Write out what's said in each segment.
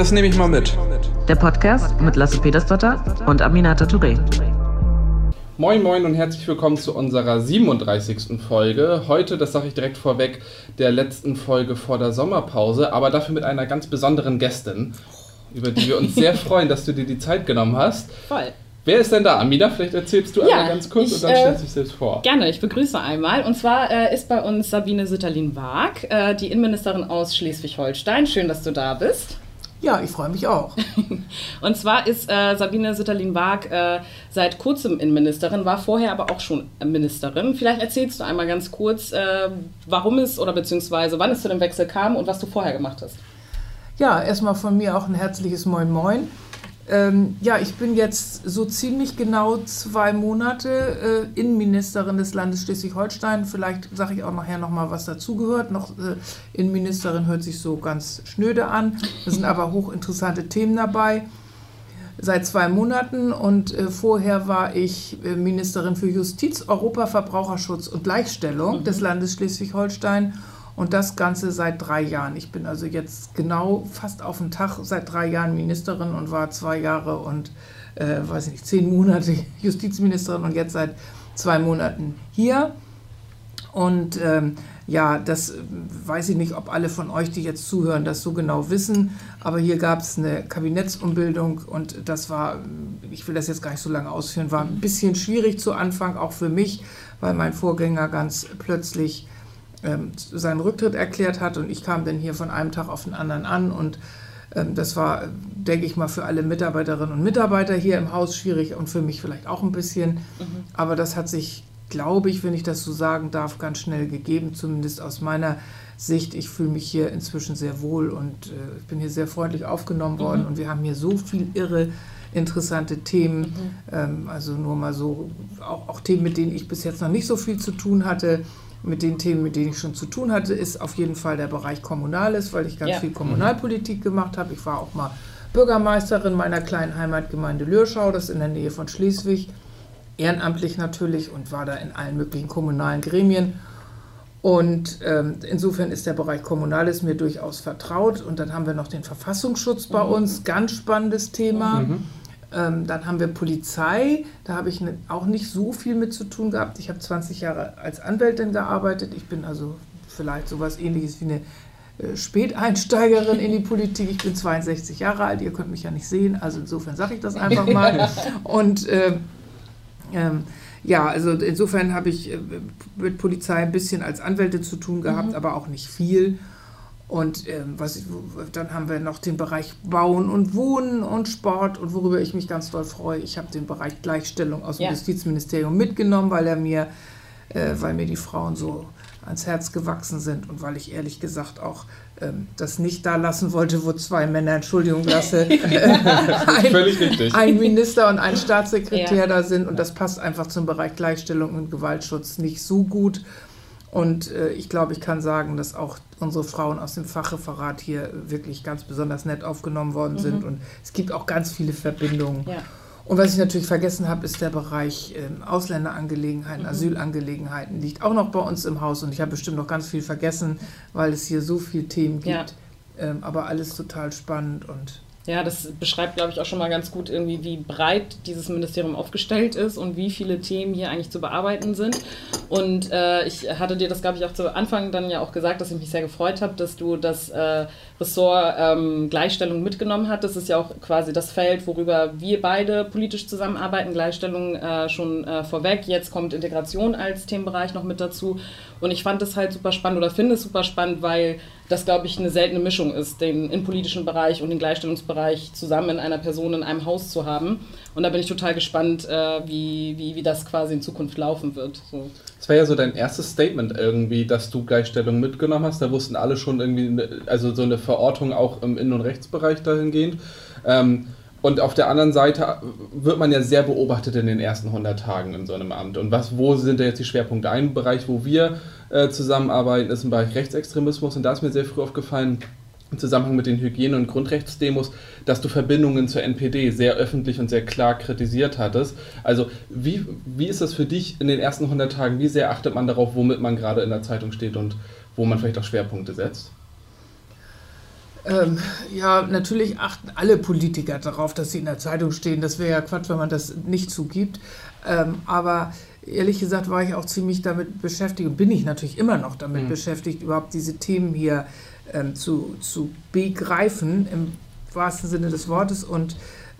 Das nehme ich mal mit. Der Podcast mit Lasse Petersdotter und Aminata Touré. Moin Moin und herzlich willkommen zu unserer 37. Folge. Heute, das sage ich direkt vorweg, der letzten Folge vor der Sommerpause, aber dafür mit einer ganz besonderen Gästin, über die wir uns sehr freuen, dass du dir die Zeit genommen hast. Voll. Wer ist denn da? Amina, vielleicht erzählst du Ja, einmal ganz kurz ich, und dann äh, stellst du dich selbst vor. Gerne, ich begrüße einmal. Und zwar äh, ist bei uns Sabine Sütterlin-Waag, äh, die Innenministerin aus Schleswig-Holstein. Schön, dass du da bist. Ja, ich freue mich auch. Und zwar ist äh, Sabine Sütterlin-Waag äh, seit kurzem Innenministerin, war vorher aber auch schon Ministerin. Vielleicht erzählst du einmal ganz kurz, äh, warum es oder beziehungsweise wann es zu dem Wechsel kam und was du vorher gemacht hast. Ja, erstmal von mir auch ein herzliches Moin Moin. Ähm, ja, ich bin jetzt so ziemlich genau zwei Monate äh, Innenministerin des Landes Schleswig-Holstein. Vielleicht sage ich auch nachher nochmal, was dazugehört. Noch äh, Innenministerin hört sich so ganz schnöde an. Da sind aber hochinteressante Themen dabei. Seit zwei Monaten und äh, vorher war ich äh, Ministerin für Justiz, Europa, Verbraucherschutz und Gleichstellung des Landes Schleswig-Holstein. Und das Ganze seit drei Jahren. Ich bin also jetzt genau fast auf den Tag seit drei Jahren Ministerin und war zwei Jahre und, äh, weiß ich nicht, zehn Monate Justizministerin und jetzt seit zwei Monaten hier. Und ähm, ja, das äh, weiß ich nicht, ob alle von euch, die jetzt zuhören, das so genau wissen. Aber hier gab es eine Kabinettsumbildung und das war, ich will das jetzt gar nicht so lange ausführen, war ein bisschen schwierig zu Anfang, auch für mich, weil mein Vorgänger ganz plötzlich ähm, seinen Rücktritt erklärt hat und ich kam dann hier von einem Tag auf den anderen an und ähm, das war, denke ich mal, für alle Mitarbeiterinnen und Mitarbeiter hier im Haus schwierig und für mich vielleicht auch ein bisschen. Aber das hat sich, glaube ich, wenn ich das so sagen darf, ganz schnell gegeben, zumindest aus meiner Sicht. Ich fühle mich hier inzwischen sehr wohl und äh, ich bin hier sehr freundlich aufgenommen worden und wir haben hier so viel irre interessante Themen, ähm, also nur mal so, auch, auch Themen, mit denen ich bis jetzt noch nicht so viel zu tun hatte. Mit den Themen, mit denen ich schon zu tun hatte, ist auf jeden Fall der Bereich Kommunales, weil ich ganz Ja. viel Kommunalpolitik gemacht habe. Ich war auch mal Bürgermeisterin meiner kleinen Heimatgemeinde Lürschau, das ist in der Nähe von Schleswig, ehrenamtlich natürlich und war da in allen möglichen kommunalen Gremien. Und ähm, insofern ist der Bereich Kommunales mir durchaus vertraut. Und dann haben wir noch den Verfassungsschutz bei uns, ganz spannendes Thema. Ähm, dann haben wir Polizei, da habe ich ne, auch nicht so viel mit zu tun gehabt. Ich habe 20 Jahre als Anwältin gearbeitet. Ich bin also vielleicht sowas ähnliches wie eine äh, Späteinsteigerin in die Politik. Ich bin 62 Jahre alt, ihr könnt mich ja nicht sehen, also insofern sage ich das einfach mal. Und äh, ähm, ja, also insofern habe ich äh, mit Polizei ein bisschen als Anwältin zu tun gehabt, aber auch nicht viel. Und ähm, was ich, dann haben wir noch den Bereich Bauen und Wohnen und Sport und worüber ich mich ganz doll freue. Ich habe den Bereich Gleichstellung aus dem Ja. Justizministerium mitgenommen, weil er mir, äh, weil mir die Frauen so ans Herz gewachsen sind und weil ich ehrlich gesagt auch ähm, das nicht da lassen wollte, wo zwei Männer, Entschuldigung, lasse, ein, Völlig richtig. ein Minister und ein Staatssekretär Ja. da sind und das passt einfach zum Bereich Gleichstellung und Gewaltschutz nicht so gut. Und äh, ich glaube, ich kann sagen, dass auch unsere Frauen aus dem Fachreferat hier wirklich ganz besonders nett aufgenommen worden sind und es gibt auch ganz viele Verbindungen. Ja. Und was ich natürlich vergessen habe, ist der Bereich ähm, Ausländerangelegenheiten, Asylangelegenheiten, liegt auch noch bei uns im Haus und ich habe bestimmt noch ganz viel vergessen, weil es hier so viele Themen gibt. Ja. Ähm, aber alles total spannend und Ja, das beschreibt, glaube ich, auch schon mal ganz gut irgendwie, wie breit dieses Ministerium aufgestellt ist und wie viele Themen hier eigentlich zu bearbeiten sind. Und äh, ich hatte dir das, glaube ich, auch zu Anfang dann ja auch gesagt, dass ich mich sehr gefreut habe, dass du das äh, Ressort ähm, Gleichstellung mitgenommen hast. Das ist ja auch quasi das Feld, worüber wir beide politisch zusammenarbeiten. Gleichstellung äh, schon äh, vorweg. Jetzt kommt Integration als Themenbereich noch mit dazu. Und ich fand das halt super spannend oder finde es super spannend, weil das, glaube ich, eine seltene Mischung ist, den innenpolitischen Bereich und den Gleichstellungsbereich zusammen in einer Person in einem Haus zu haben. Und da bin ich total gespannt, äh, wie, wie, wie das quasi in Zukunft laufen wird. So. Das war ja so dein erstes Statement irgendwie, dass du Gleichstellung mitgenommen hast. Da wussten alle schon irgendwie, also so eine Verortung auch im Innen- und Rechtsbereich dahingehend. Ähm, und auf der anderen Seite wird man ja sehr beobachtet in den ersten 100 Tagen in so einem Amt. Und was, wo sind da jetzt die Schwerpunkte? Ein Bereich, wo wir äh, zusammenarbeiten, ist im Bereich Rechtsextremismus. Und da ist mir sehr früh aufgefallen, im Zusammenhang mit den Hygiene- und Grundrechtsdemos, dass du Verbindungen zur NPD sehr öffentlich und sehr klar kritisiert hattest. Also wie, wie ist das für dich in den ersten 100 Tagen? Wie sehr achtet man darauf, womit man gerade in der Zeitung steht und wo man vielleicht auch Schwerpunkte setzt? Ähm, ja, natürlich achten alle Politiker darauf, dass sie in der Zeitung stehen. Das wäre ja Quatsch, wenn man das nicht zugibt. Ähm, aber ehrlich gesagt war ich auch ziemlich damit beschäftigt und bin ich natürlich immer noch damit mhm. beschäftigt, überhaupt diese Themen hier ähm, zu, zu begreifen, im wahrsten Sinne des Wortes. Und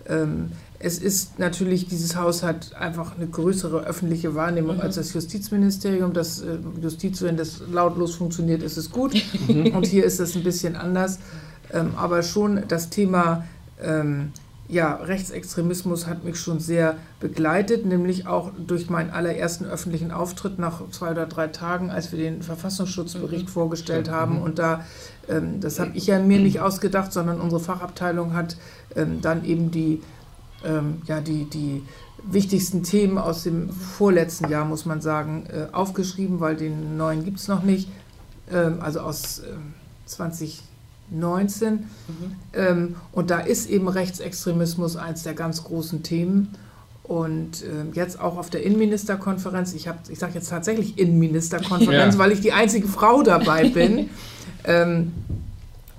ähm, es ist natürlich, dieses Haus hat einfach eine größere öffentliche Wahrnehmung mhm. als das Justizministerium. Das äh, Justiz, wenn das lautlos funktioniert, ist es gut. Mhm. Und hier ist es ein bisschen anders. Ähm, aber schon das Thema ähm, ja, Rechtsextremismus hat mich schon sehr begleitet, nämlich auch durch meinen allerersten öffentlichen Auftritt nach zwei oder drei Tagen, als wir den Verfassungsschutzbericht mhm. vorgestellt haben. Mhm. Und da, das habe ich ja mir nicht ausgedacht, sondern unsere Fachabteilung hat ähm, dann eben die, ähm, ja, die, die wichtigsten Themen aus dem vorletzten Jahr, muss man sagen, äh, aufgeschrieben, weil den neuen gibt es noch nicht. Ähm, also aus äh, 20. 19. Mhm. Ähm, und da ist eben Rechtsextremismus eins der ganz großen Themen. Und jetzt auch auf der Innenministerkonferenz, ich, ich sage jetzt tatsächlich Innenministerkonferenz, ja. weil ich die einzige Frau dabei bin. ähm,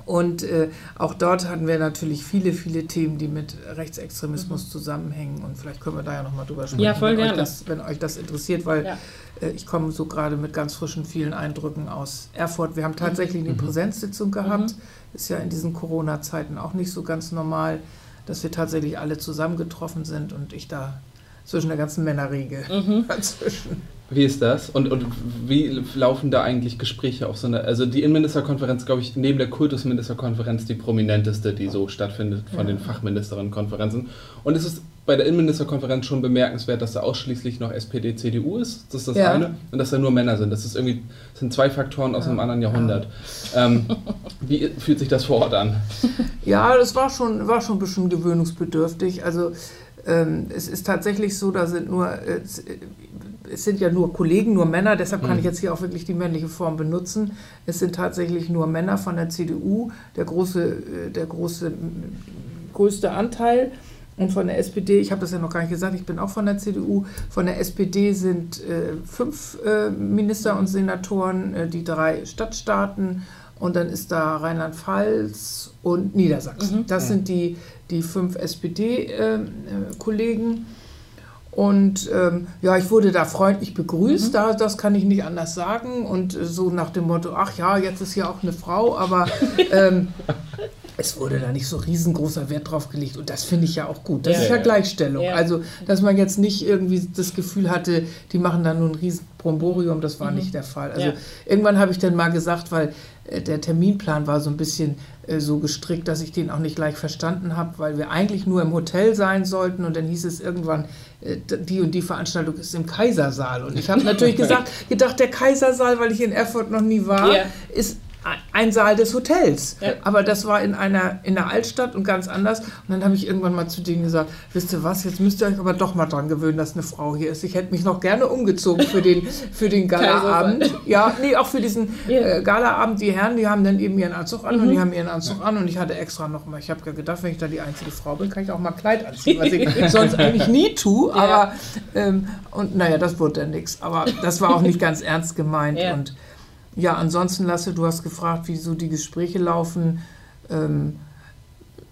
und äh, auch dort hatten wir natürlich viele, viele Themen, die mit Rechtsextremismus mhm. zusammenhängen. Und vielleicht können wir da ja nochmal drüber sprechen, ja, wenn, Euch das, wenn euch das interessiert, weil ja. äh, ich komme so gerade mit ganz frischen, vielen Eindrücken aus Erfurt. Wir haben tatsächlich eine mhm. Präsenzsitzung gehabt. Mhm. Ist ja in diesen Corona-Zeiten auch nicht so ganz normal, dass wir tatsächlich alle zusammengetroffen sind und ich da zwischen der ganzen Männerriege mhm. dazwischen. Wie ist das? Und, und wie laufen da eigentlich Gespräche auf so einer, also die Innenministerkonferenz, glaube ich, neben der Kultusministerkonferenz die prominenteste, die so stattfindet von ja. den Fachministerinnenkonferenzen. Und es ist bei der Innenministerkonferenz schon bemerkenswert, dass da ausschließlich noch SPD, CDU ist. Das ist das ja. eine. Und dass da nur Männer sind. Das ist irgendwie, das sind zwei Faktoren aus ja. einem anderen Jahrhundert. Ähm, wie fühlt sich das vor Ort an? Ja, das war schon, war schon ein bisschen gewöhnungsbedürftig. Also ähm, es ist tatsächlich so, da sind nur, äh, es sind ja nur Kollegen, nur Männer, deshalb kann ich hm. jetzt hier auch wirklich die männliche Form benutzen. Es sind tatsächlich nur Männer von der CDU, der große, äh, der große, größte Anteil. Und von der SPD, ich habe das ja noch gar nicht gesagt, ich bin auch von der CDU. Von der SPD sind äh, fünf äh, Minister und Senatoren, äh, die drei Stadtstaaten und dann ist da Rheinland-Pfalz und Niedersachsen. Mhm. Das sind die, die fünf SPD-Kollegen. Und ähm, ja, ich wurde da freundlich begrüßt, mhm. da, das kann ich nicht anders sagen. Und äh, so nach dem Motto, ach ja, jetzt ist ja auch eine Frau, aber ähm, es wurde da nicht so riesengroßer Wert drauf gelegt. Und das finde ich ja auch gut. Das ja, ist ja, ja. Gleichstellung. Ja. Also, dass man jetzt nicht irgendwie das Gefühl hatte, die machen da nur ein riesen Bromborium, das war mhm. nicht der Fall. Also irgendwann habe ich dann mal gesagt, weil der Terminplan war so ein bisschen äh, so gestrickt, dass ich den auch nicht gleich verstanden habe, weil wir eigentlich nur im Hotel sein sollten und dann hieß es irgendwann, äh, die und die Veranstaltung ist im Kaisersaal. Und ich habe natürlich gesagt, gedacht, der Kaisersaal, weil ich in Erfurt noch nie war, yeah. ist ein Saal des Hotels. Ja. Aber das war in einer in der Altstadt und ganz anders. Und dann habe ich irgendwann mal zu denen gesagt, wisst ihr was, jetzt müsst ihr euch aber doch mal dran gewöhnen, dass eine Frau hier ist. Ich hätte mich noch gerne umgezogen für den, für den Galaabend. ja, nee, auch für diesen yeah. äh, Galaabend. Die Herren, die haben dann eben ihren Anzug an mhm. und die haben ihren Anzug an und ich hatte extra noch mal, ich habe ja gedacht, wenn ich da die einzige Frau bin, kann ich auch mal Kleid anziehen, was ich sonst eigentlich nie tue. Aber, ähm, und naja, das wurde dann nichts. Aber das war auch nicht ganz ernst gemeint ja. und ja, ansonsten, Lasse, du hast gefragt, wie so die Gespräche laufen. Ähm,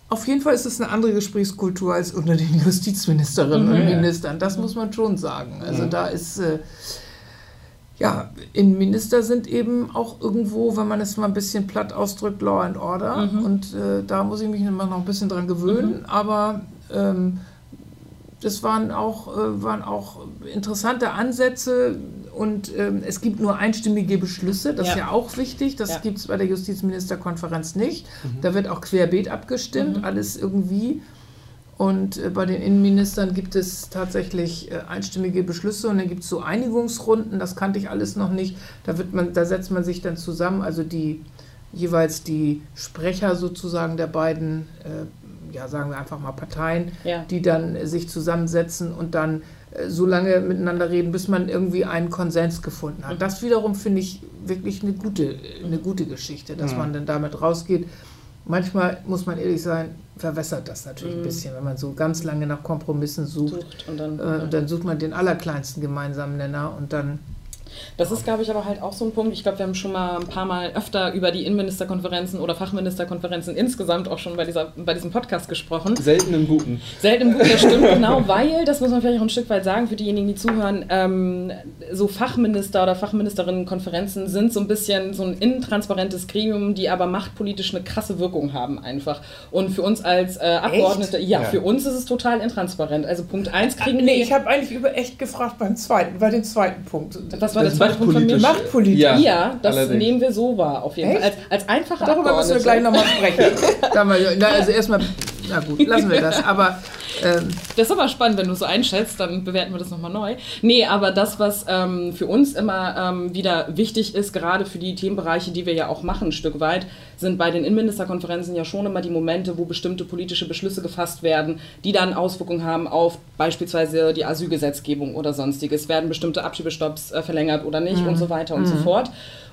auf jeden Fall ist es eine andere Gesprächskultur als unter den Justizministerinnen mhm. und Ministern. Das muss man schon sagen. Also da ist, äh, ja, Innenminister sind eben auch irgendwo, wenn man es mal ein bisschen platt ausdrückt, Law and Order. Mhm. Und äh, da muss ich mich immer noch ein bisschen dran gewöhnen. Mhm. Aber ähm, das waren auch, äh, waren auch interessante Ansätze und ähm, es gibt nur einstimmige Beschlüsse, das ja. ist ja auch wichtig, das ja. gibt es bei der Justizministerkonferenz nicht. Mhm. Da wird auch querbeet abgestimmt, mhm. alles irgendwie. Und äh, bei den Innenministern gibt es tatsächlich äh, einstimmige Beschlüsse und dann gibt es so Einigungsrunden, das kannte ich alles noch nicht. Da, wird man, da setzt man sich dann zusammen, also die jeweils die Sprecher sozusagen der beiden äh, ja, sagen wir einfach mal Parteien, ja. die dann sich zusammensetzen und dann so lange miteinander reden, bis man irgendwie einen Konsens gefunden hat. Mhm. Das wiederum finde ich wirklich eine gute, eine gute Geschichte, dass mhm. man dann damit rausgeht. Manchmal muss man ehrlich sein, verwässert das natürlich mhm. ein bisschen, wenn man so ganz lange nach Kompromissen sucht. sucht und, dann, äh, und dann sucht man den allerkleinsten gemeinsamen Nenner und dann Das ist, glaube ich, aber halt auch so ein Punkt. Ich glaube, wir haben schon mal ein paar Mal öfter über die Innenministerkonferenzen oder Fachministerkonferenzen insgesamt auch schon bei, dieser, bei diesem Podcast gesprochen. Selten im Guten. Selten im Guten, das stimmt, genau, weil, das muss man vielleicht auch ein Stück weit sagen für diejenigen, die zuhören, ähm, so Fachminister oder Fachministerinnenkonferenzen sind so ein bisschen so ein intransparentes Gremium, die aber machtpolitisch eine krasse Wirkung haben einfach. Und für uns als äh, Abgeordnete, ja, ja, für uns ist es total intransparent. Also Punkt 1 kriegen nee, wir... ich habe eigentlich über echt gefragt beim zweiten, bei dem zweiten Punkt. Was war der zweite Punkt von mir? Machtpolitisch. Ja, ja das allerdings. nehmen wir so wahr, auf jeden Fall. Als, als einfacher Darüber müssen wir gleich nochmal sprechen. also erstmal, na gut, lassen wir das. Aber ähm, das ist aber spannend, wenn du so einschätzt, dann bewerten wir das nochmal neu. Nee, aber das, was ähm, für uns immer ähm, wieder wichtig ist, gerade für die Themenbereiche, die wir ja auch machen, ein Stück weit, sind bei den Innenministerkonferenzen ja schon immer die Momente, wo bestimmte politische Beschlüsse gefasst werden, die dann Auswirkungen haben auf beispielsweise die Asylgesetzgebung oder sonstiges. Werden bestimmte Abschiebestopps äh, verlängert oder nicht mhm. und so weiter und mhm. so fort.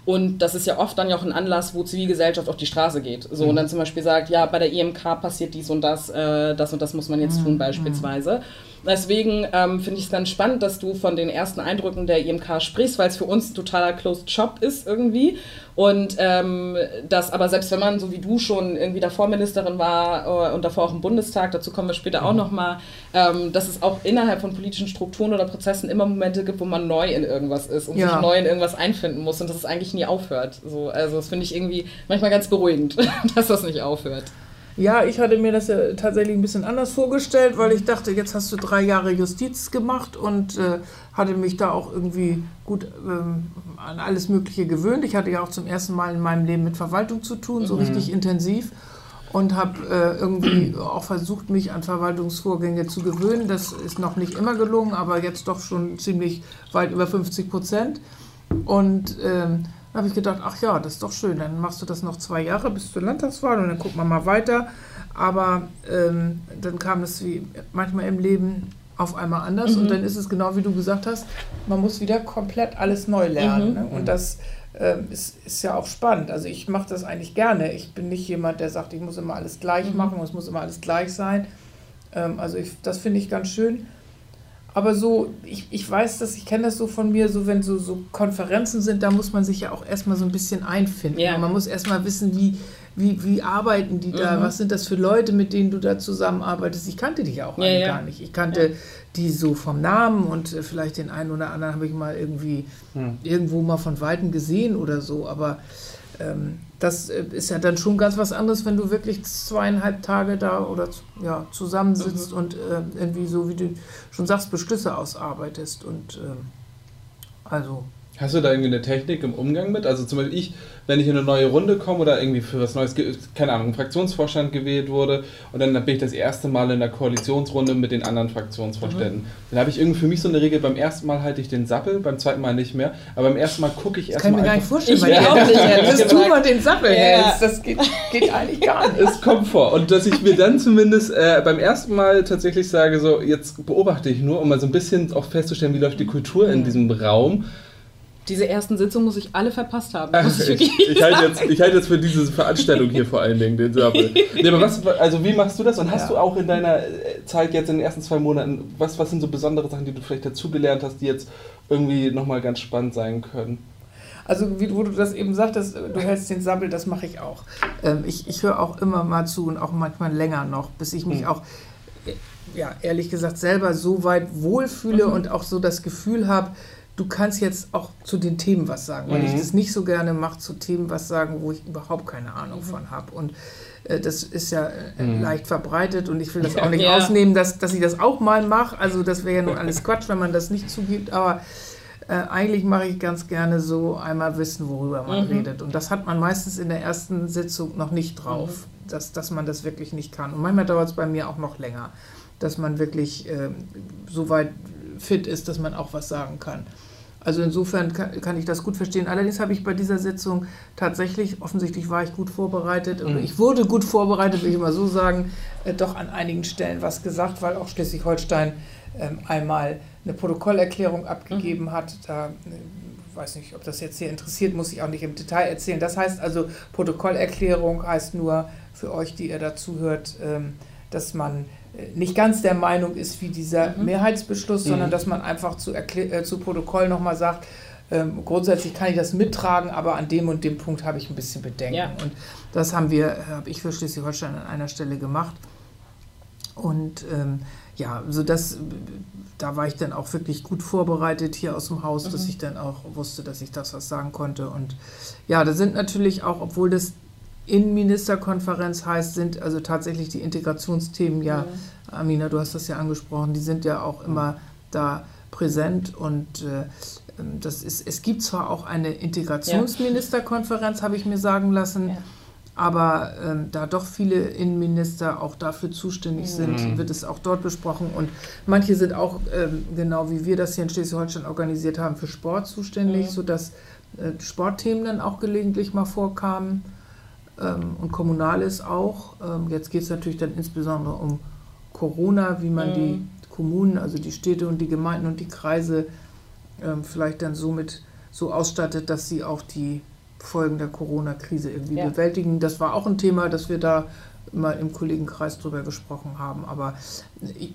Und das ist ja oft dann ja auch ein Anlass, wo Zivilgesellschaft auf die Straße geht. So, mhm. und dann zum Beispiel sagt, ja, bei der IMK passiert dies und das, äh, das und das muss man jetzt mhm. tun beispielsweise. Deswegen ähm, finde ich es ganz spannend, dass du von den ersten Eindrücken der IMK sprichst, weil es für uns ein totaler Closed Shop ist irgendwie. Und ähm, das aber selbst wenn man, so wie du schon irgendwie davor Ministerin war äh, und davor auch im Bundestag, dazu kommen wir später auch mhm. nochmal, ähm, dass es auch innerhalb von politischen Strukturen oder Prozessen immer Momente gibt, wo man neu in irgendwas ist und ja. sich neu in irgendwas einfinden muss und dass es eigentlich nie aufhört. So, also das finde ich irgendwie manchmal ganz beruhigend, dass das nicht aufhört. Ja, ich hatte mir das ja tatsächlich ein bisschen anders vorgestellt, weil ich dachte, jetzt hast du drei Jahre Justiz gemacht und äh, hatte mich da auch irgendwie gut ähm, an alles Mögliche gewöhnt. Ich hatte ja auch zum ersten Mal in meinem Leben mit Verwaltung zu tun, so mhm. richtig intensiv und habe äh, irgendwie auch versucht, mich an Verwaltungsvorgänge zu gewöhnen. Das ist noch nicht immer gelungen, aber jetzt doch schon ziemlich weit über 50 Prozent. Und ähm, habe ich gedacht, ach ja, das ist doch schön, dann machst du das noch zwei Jahre bis zur Landtagswahl und dann gucken wir mal weiter. Aber ähm, dann kam es wie manchmal im Leben auf einmal anders mhm. und dann ist es genau wie du gesagt hast, man muss wieder komplett alles neu lernen. Mhm. Ne? Und das äh, ist, ist ja auch spannend. Also ich mache das eigentlich gerne. Ich bin nicht jemand, der sagt, ich muss immer alles gleich mhm. machen und es muss immer alles gleich sein. Ähm, also ich, das finde ich ganz schön. Aber so, ich, ich weiß das, ich kenne das so von mir, so wenn so, so Konferenzen sind, da muss man sich ja auch erstmal so ein bisschen einfinden. Ja. Man muss erstmal wissen, wie, wie, wie arbeiten die da, mhm. was sind das für Leute, mit denen du da zusammenarbeitest. Ich kannte dich ja auch ja, ja. gar nicht. Ich kannte ja. die so vom Namen und äh, vielleicht den einen oder anderen habe ich mal irgendwie mhm. irgendwo mal von Weitem gesehen oder so, aber ähm, das äh, ist ja dann schon ganz was anderes, wenn du wirklich zweieinhalb Tage da oder ja, zusammensitzt mhm. und äh, irgendwie so, wie du schon sagst, Beschlüsse ausarbeitest. Und ähm, also Hast du da irgendwie eine Technik im Umgang mit? Also zum Beispiel ich, wenn ich in eine neue Runde komme oder irgendwie für was Neues, keine Ahnung, Fraktionsvorstand gewählt wurde und dann bin ich das erste Mal in der Koalitionsrunde mit den anderen Fraktionsvorständen. Mhm. Dann habe ich irgendwie für mich so eine Regel, beim ersten Mal halte ich den Sappel, beim zweiten Mal nicht mehr, aber beim ersten Mal gucke ich erstmal. Kann mir gar nicht vorstellen, weil ja. auch nicht, dass du mal den Sappel ja. hältst. Das geht, geht, eigentlich gar nicht. Es kommt vor. Und dass ich mir dann zumindest äh, beim ersten Mal tatsächlich sage, so jetzt beobachte ich nur, um mal so ein bisschen auch festzustellen, wie läuft die Kultur in diesem Raum diese ersten Sitzungen muss ich alle verpasst haben. ich, ich, ich halte jetzt, ich halte jetzt für diese Veranstaltung hier vor allen Dingen den Sabbel. Nee, aber was, also wie machst du das? Und hast ja. du auch in deiner äh, Zeit jetzt in den ersten zwei Monaten, was, was sind so besondere Sachen, die du vielleicht dazugelernt hast, die jetzt irgendwie nochmal ganz spannend sein können? Also wie wo du das eben sagtest, du hältst den Sabbel, das mache ich auch. Ähm, ich ich höre auch immer mal zu und auch manchmal länger noch, bis ich mich mhm. auch, äh, ja, ehrlich gesagt, selber so weit wohlfühle mhm. und auch so das Gefühl habe, du kannst jetzt auch zu den Themen was sagen, weil mhm. ich das nicht so gerne mache, zu Themen was sagen, wo ich überhaupt keine Ahnung mhm. von habe. Und äh, das ist ja äh, mhm. leicht verbreitet und ich will das auch nicht ja. ausnehmen, dass, dass ich das auch mal mache. Also das wäre ja nur alles Quatsch, wenn man das nicht zugibt, aber äh, eigentlich mache ich ganz gerne so einmal wissen, worüber man mhm. redet. Und das hat man meistens in der ersten Sitzung noch nicht drauf, mhm. dass, dass man das wirklich nicht kann. Und manchmal dauert es bei mir auch noch länger, dass man wirklich äh, so weit fit ist, dass man auch was sagen kann. Also insofern kann, kann, ich das gut verstehen. Allerdings habe ich bei dieser Sitzung tatsächlich, offensichtlich war ich gut vorbereitet, mhm. ich wurde gut vorbereitet, will ich mal so sagen, äh, doch an einigen Stellen was gesagt, weil auch Schleswig-Holstein äh, einmal eine Protokollerklärung abgegeben mhm. hat. Da äh, weiß nicht, ob das jetzt hier interessiert, muss ich auch nicht im Detail erzählen. Das heißt also, Protokollerklärung heißt nur für euch, die ihr dazu hört, ähm, dass man nicht ganz der Meinung ist wie dieser mhm. Mehrheitsbeschluss, mhm. sondern dass man einfach zu, äh, zu Protokoll nochmal sagt, ähm, grundsätzlich kann ich das mittragen, aber an dem und dem Punkt habe ich ein bisschen Bedenken. Ja. Und das haben wir, habe ich für Schleswig-Holstein an einer Stelle gemacht. Und ähm, ja, so das, da war ich dann auch wirklich gut vorbereitet hier aus dem Haus, mhm. dass ich dann auch wusste, dass ich das was sagen konnte. Und ja, da sind natürlich auch, obwohl das Innenministerkonferenz heißt, sind also tatsächlich die Integrationsthemen ja, mhm. Amina, du hast das ja angesprochen, die sind ja auch immer da präsent und äh, das ist, es gibt zwar auch eine Integrationsministerkonferenz, ja. habe ich mir sagen lassen, ja. aber ähm, da doch viele Innenminister auch dafür zuständig sind, mhm. wird es auch dort besprochen und manche sind auch, ähm, genau wie wir das hier in Schleswig-Holstein organisiert haben, für Sport zuständig, mhm. sodass äh, Sportthemen dann auch gelegentlich mal vorkamen ähm, und Kommunales auch. Ähm, jetzt geht es natürlich dann insbesondere um Corona, wie man mhm. die Kommunen, also die Städte und die Gemeinden und die Kreise ähm, vielleicht dann somit so ausstattet, dass sie auch die Folgen der Corona-Krise irgendwie ja. bewältigen. Das war auch ein Thema, das wir da mal im Kollegenkreis drüber gesprochen haben. Aber wie,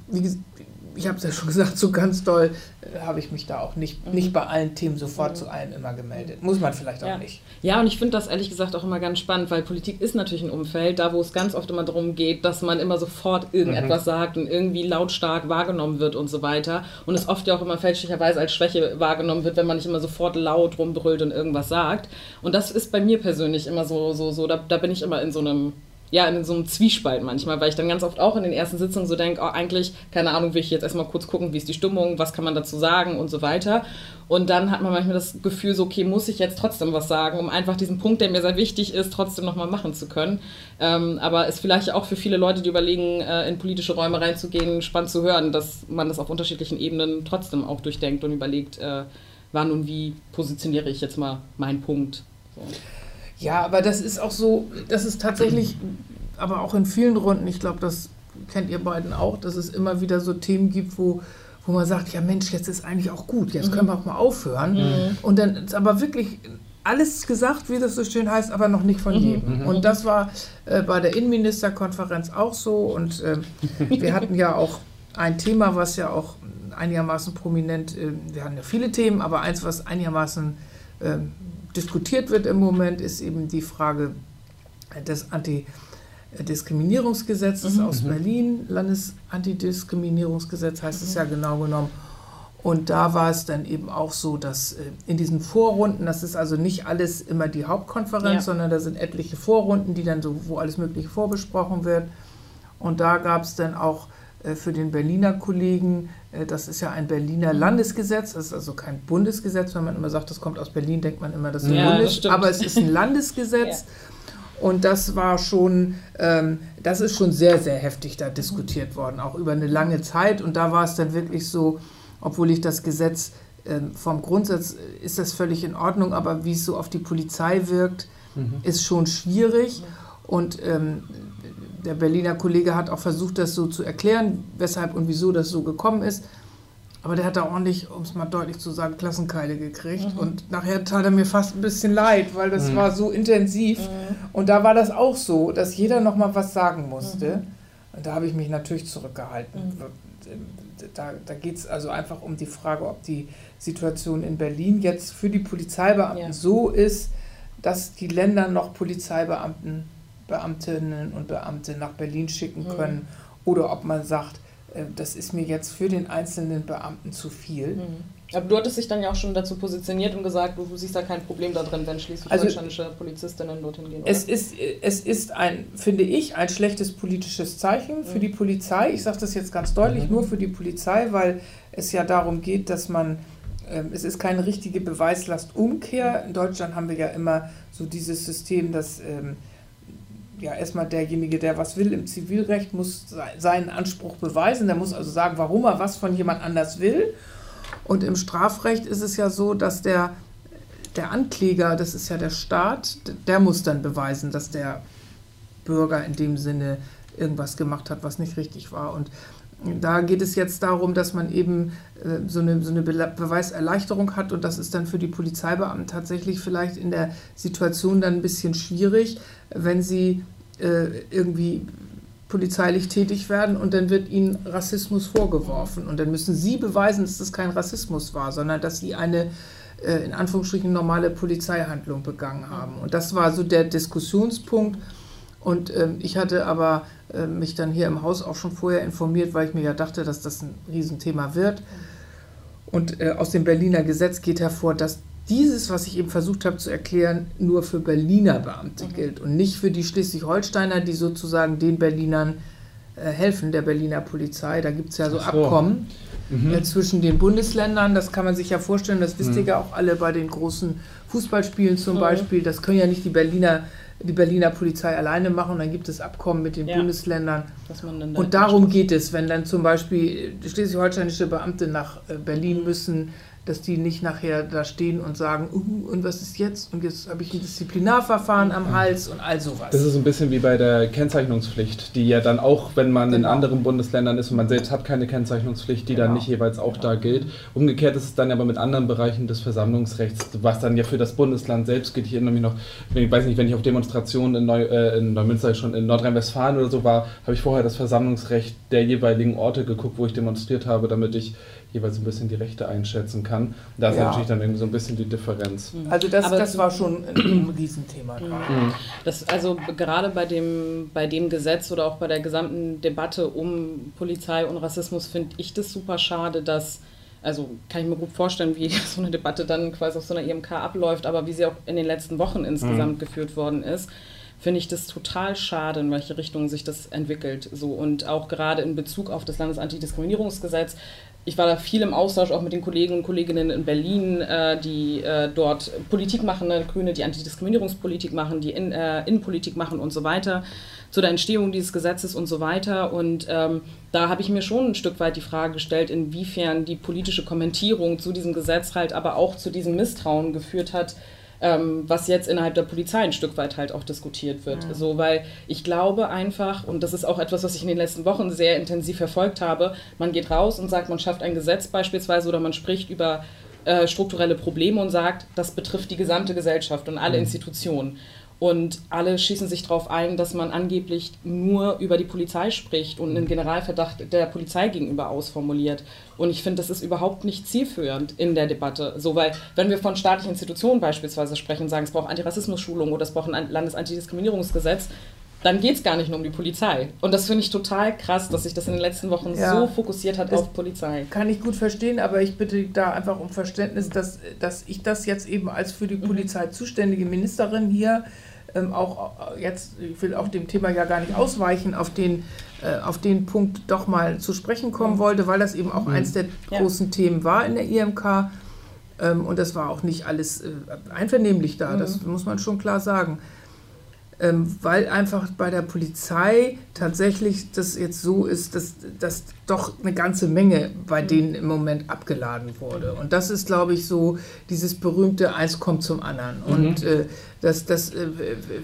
ich habe es ja schon gesagt, so ganz doll äh, habe ich mich da auch nicht, mhm. nicht bei allen Themen sofort mhm. zu allen immer gemeldet. Muss man vielleicht auch ja. nicht. Ja, und ich finde das ehrlich gesagt auch immer ganz spannend, weil Politik ist natürlich ein Umfeld, da wo es ganz oft immer darum geht, dass man immer sofort irgendetwas mhm. sagt und irgendwie lautstark wahrgenommen wird und so weiter. Und es oft ja auch immer fälschlicherweise als Schwäche wahrgenommen wird, wenn man nicht immer sofort laut rumbrüllt und irgendwas sagt. Und das ist bei mir persönlich immer so, so, so, da, da bin ich immer in so einem ja, in so einem Zwiespalt manchmal, weil ich dann ganz oft auch in den ersten Sitzungen so denke, oh, eigentlich, keine Ahnung, will ich jetzt erstmal kurz gucken, wie ist die Stimmung, was kann man dazu sagen und so weiter. Und dann hat man manchmal das Gefühl, so, okay, muss ich jetzt trotzdem was sagen, um einfach diesen Punkt, der mir sehr wichtig ist, trotzdem nochmal machen zu können. Ähm, aber ist vielleicht auch für viele Leute, die überlegen, äh, in politische Räume reinzugehen, spannend zu hören, dass man das auf unterschiedlichen Ebenen trotzdem auch durchdenkt und überlegt, äh, wann und wie positioniere ich jetzt mal meinen Punkt. So. Ja, aber das ist auch so, das ist tatsächlich, aber auch in vielen Runden, ich glaube, das kennt ihr beiden auch, dass es immer wieder so Themen gibt, wo, wo man sagt, ja Mensch, jetzt ist eigentlich auch gut, jetzt können wir auch mal aufhören. Mhm. Und dann ist aber wirklich alles gesagt, wie das so schön heißt, aber noch nicht von mhm. jedem. Mhm. Und das war äh, bei der Innenministerkonferenz auch so. Und äh, wir hatten ja auch ein Thema, was ja auch einigermaßen prominent, äh, wir hatten ja viele Themen, aber eins, was einigermaßen ähm, diskutiert wird im Moment, ist eben die Frage des Antidiskriminierungsgesetzes mhm. aus mhm. Berlin. Landesantidiskriminierungsgesetz heißt mhm. es ja genau genommen. Und da war es dann eben auch so, dass äh, in diesen Vorrunden, das ist also nicht alles immer die Hauptkonferenz, ja. sondern da sind etliche Vorrunden, die dann so, wo alles Mögliche vorbesprochen wird. Und da gab es dann auch für den Berliner Kollegen, äh, das ist ja ein Berliner Landesgesetz, das ist also kein Bundesgesetz. Wenn man immer sagt, das kommt aus Berlin, denkt man immer, das ist ein ja, Bundes, aber es ist ein Landesgesetz. ja. Und das war schon, ähm, das ist schon sehr, sehr heftig da diskutiert worden, auch über eine lange Zeit. Und da war es dann wirklich so, obwohl ich das Gesetz ähm, vom Grundsatz äh, ist das völlig in Ordnung, aber wie es so auf die Polizei wirkt, mhm. ist schon schwierig. Und ähm, der Berliner Kollege hat auch versucht, das so zu erklären, weshalb und wieso das so gekommen ist. Aber der hat da ordentlich, um es mal deutlich zu sagen, Klassenkeile gekriegt. Mhm. Und nachher tat er mir fast ein bisschen leid, weil das mhm. war so intensiv. Mhm. Und da war das auch so, dass jeder noch mal was sagen musste. Mhm. Und da habe ich mich natürlich zurückgehalten. Mhm. Da, da geht es also einfach um die Frage, ob die Situation in Berlin jetzt für die Polizeibeamten ja. so ist, dass die Länder noch Polizeibeamten Beamtinnen und Beamte nach Berlin schicken mhm. können mhm. oder ob man sagt, äh, das ist mir jetzt für den einzelnen Beamten zu viel. Mhm. Aber du hattest dich dann ja auch schon dazu positioniert und gesagt, du siehst da kein Problem da drin, wenn schleswig-holsteinische also, Polizistinnen dorthin gehen. Oder? Es ist, es ist ein, finde ich, ein schlechtes politisches Zeichen für mhm. die Polizei. Ich sage das jetzt ganz deutlich, mhm. nur für die Polizei, weil es ja darum geht, dass man, äh, es ist keine richtige Beweislastumkehr. In Deutschland haben wir ja immer so dieses System, dass ähm, ja erstmal derjenige, der was will im Zivilrecht, muss seinen Anspruch beweisen. Der muss also sagen, warum er was von jemand anders will. Und im Strafrecht ist es ja so, dass der, der Ankläger, das ist ja der Staat, der muss dann beweisen, dass der Bürger in dem Sinne irgendwas gemacht hat, was nicht richtig war. Und da geht es jetzt darum, dass man eben äh, so eine, so eine Beweiserleichterung hat und das ist dann für die Polizeibeamten tatsächlich vielleicht in der Situation dann ein bisschen schwierig, wenn sie äh, irgendwie polizeilich tätig werden und dann wird ihnen Rassismus vorgeworfen und dann müssen sie beweisen, dass das kein Rassismus war, sondern dass sie eine äh, in Anführungsstrichen normale Polizeihandlung begangen haben. Und das war so der Diskussionspunkt. Und ähm, ich hatte aber äh, mich dann hier im Haus auch schon vorher informiert, weil ich mir ja dachte, dass das ein Riesenthema wird. Und äh, aus dem Berliner Gesetz geht hervor, dass dieses, was ich eben versucht habe zu erklären, nur für Berliner Beamte mhm. gilt und nicht für die Schleswig-Holsteiner, die sozusagen den Berlinern äh, helfen, der Berliner Polizei. Da gibt es ja so, so. Abkommen mhm. äh, zwischen den Bundesländern. Das kann man sich ja vorstellen, das wisst ihr mhm. ja auch alle bei den großen Fußballspielen zum mhm. Beispiel. Das können ja nicht die Berliner die Berliner Polizei alleine machen. Dann gibt es Abkommen mit den ja, Bundesländern. und darum geht es, wenn dann zum Beispiel schleswig-holsteinische Beamte nach äh, Berlin müssen, dass die nicht nachher da stehen und sagen, uh, und was ist jetzt? Und jetzt habe ich ein Disziplinarverfahren am Hals und all sowas. Das ist ein bisschen wie bei der Kennzeichnungspflicht, die ja dann auch, wenn man genau. in anderen Bundesländern ist und man selbst hat keine Kennzeichnungspflicht, die genau. dann nicht jeweils auch genau. da gilt. Umgekehrt ist es dann aber mit anderen Bereichen des Versammlungsrechts, was dann ja für das Bundesland selbst gilt. Ich erinnere mich noch, ich weiß nicht, wenn ich auf Demonstrationen in, Neu, äh, in Neumünster schon in Nordrhein-Westfalen oder so war, habe ich vorher das Versammlungsrecht der jeweiligen Orte geguckt, wo ich demonstriert habe, damit ich jeweils ein bisschen die Rechte einschätzen kann. Da ist ja. natürlich dann irgendwie so ein bisschen die Differenz. Mhm. Also das, das war schon ein Riesenthema. Mhm. Das, also gerade bei dem, bei dem Gesetz oder auch bei der gesamten Debatte um Polizei und Rassismus finde ich das super schade, dass also kann ich mir gut vorstellen, wie so eine Debatte dann quasi auf so einer IMK abläuft, aber wie sie auch in den letzten Wochen insgesamt mhm. geführt worden ist, finde ich das total schade, in welche Richtung sich das entwickelt. So und auch gerade in Bezug auf das Landesantidiskriminierungsgesetz ich war da viel im Austausch auch mit den Kollegen und Kolleginnen in Berlin, äh, die äh, dort Politik machen, ne, Grüne, die Antidiskriminierungspolitik machen, die in, äh, Innenpolitik machen und so weiter, zu der Entstehung dieses Gesetzes und so weiter. Und ähm, da habe ich mir schon ein Stück weit die Frage gestellt, inwiefern die politische Kommentierung zu diesem Gesetz halt aber auch zu diesem Misstrauen geführt hat, ähm, was jetzt innerhalb der Polizei ein Stück weit halt auch diskutiert wird. Mhm. So, weil ich glaube einfach, und das ist auch etwas, was ich in den letzten Wochen sehr intensiv verfolgt habe, man geht raus und sagt, man schafft ein Gesetz beispielsweise oder man spricht über äh, strukturelle Probleme und sagt, das betrifft die gesamte Gesellschaft und alle mhm. Institutionen. Und alle schießen sich darauf ein, dass man angeblich nur über die Polizei spricht und einen Generalverdacht der Polizei gegenüber ausformuliert. Und ich finde, das ist überhaupt nicht zielführend in der Debatte. So, weil, wenn wir von staatlichen Institutionen beispielsweise sprechen und sagen, es braucht Antirassismus-Schulung oder es braucht ein Landesantidiskriminierungsgesetz, dann geht es gar nicht nur um die Polizei. Und das finde ich total krass, dass sich das in den letzten Wochen ja, so fokussiert hat auf Polizei. Kann ich gut verstehen, aber ich bitte da einfach um Verständnis, dass, dass ich das jetzt eben als für die mhm. Polizei zuständige Ministerin hier ähm, auch äh, jetzt, ich will auch dem Thema ja gar nicht ausweichen, auf den, äh, auf den Punkt doch mal zu sprechen kommen wollte, weil das eben auch mhm. eins der ja. großen Themen war in der IMK. Ähm, und das war auch nicht alles äh, einvernehmlich da, mhm. das muss man schon klar sagen ähm, weil einfach bei der Polizei tatsächlich das jetzt so ist, dass, dass doch eine ganze Menge bei mhm. denen im Moment abgeladen wurde. Und das ist, glaube ich, so dieses berühmte Eins kommt zum anderen. Mhm. Und äh, das, das äh,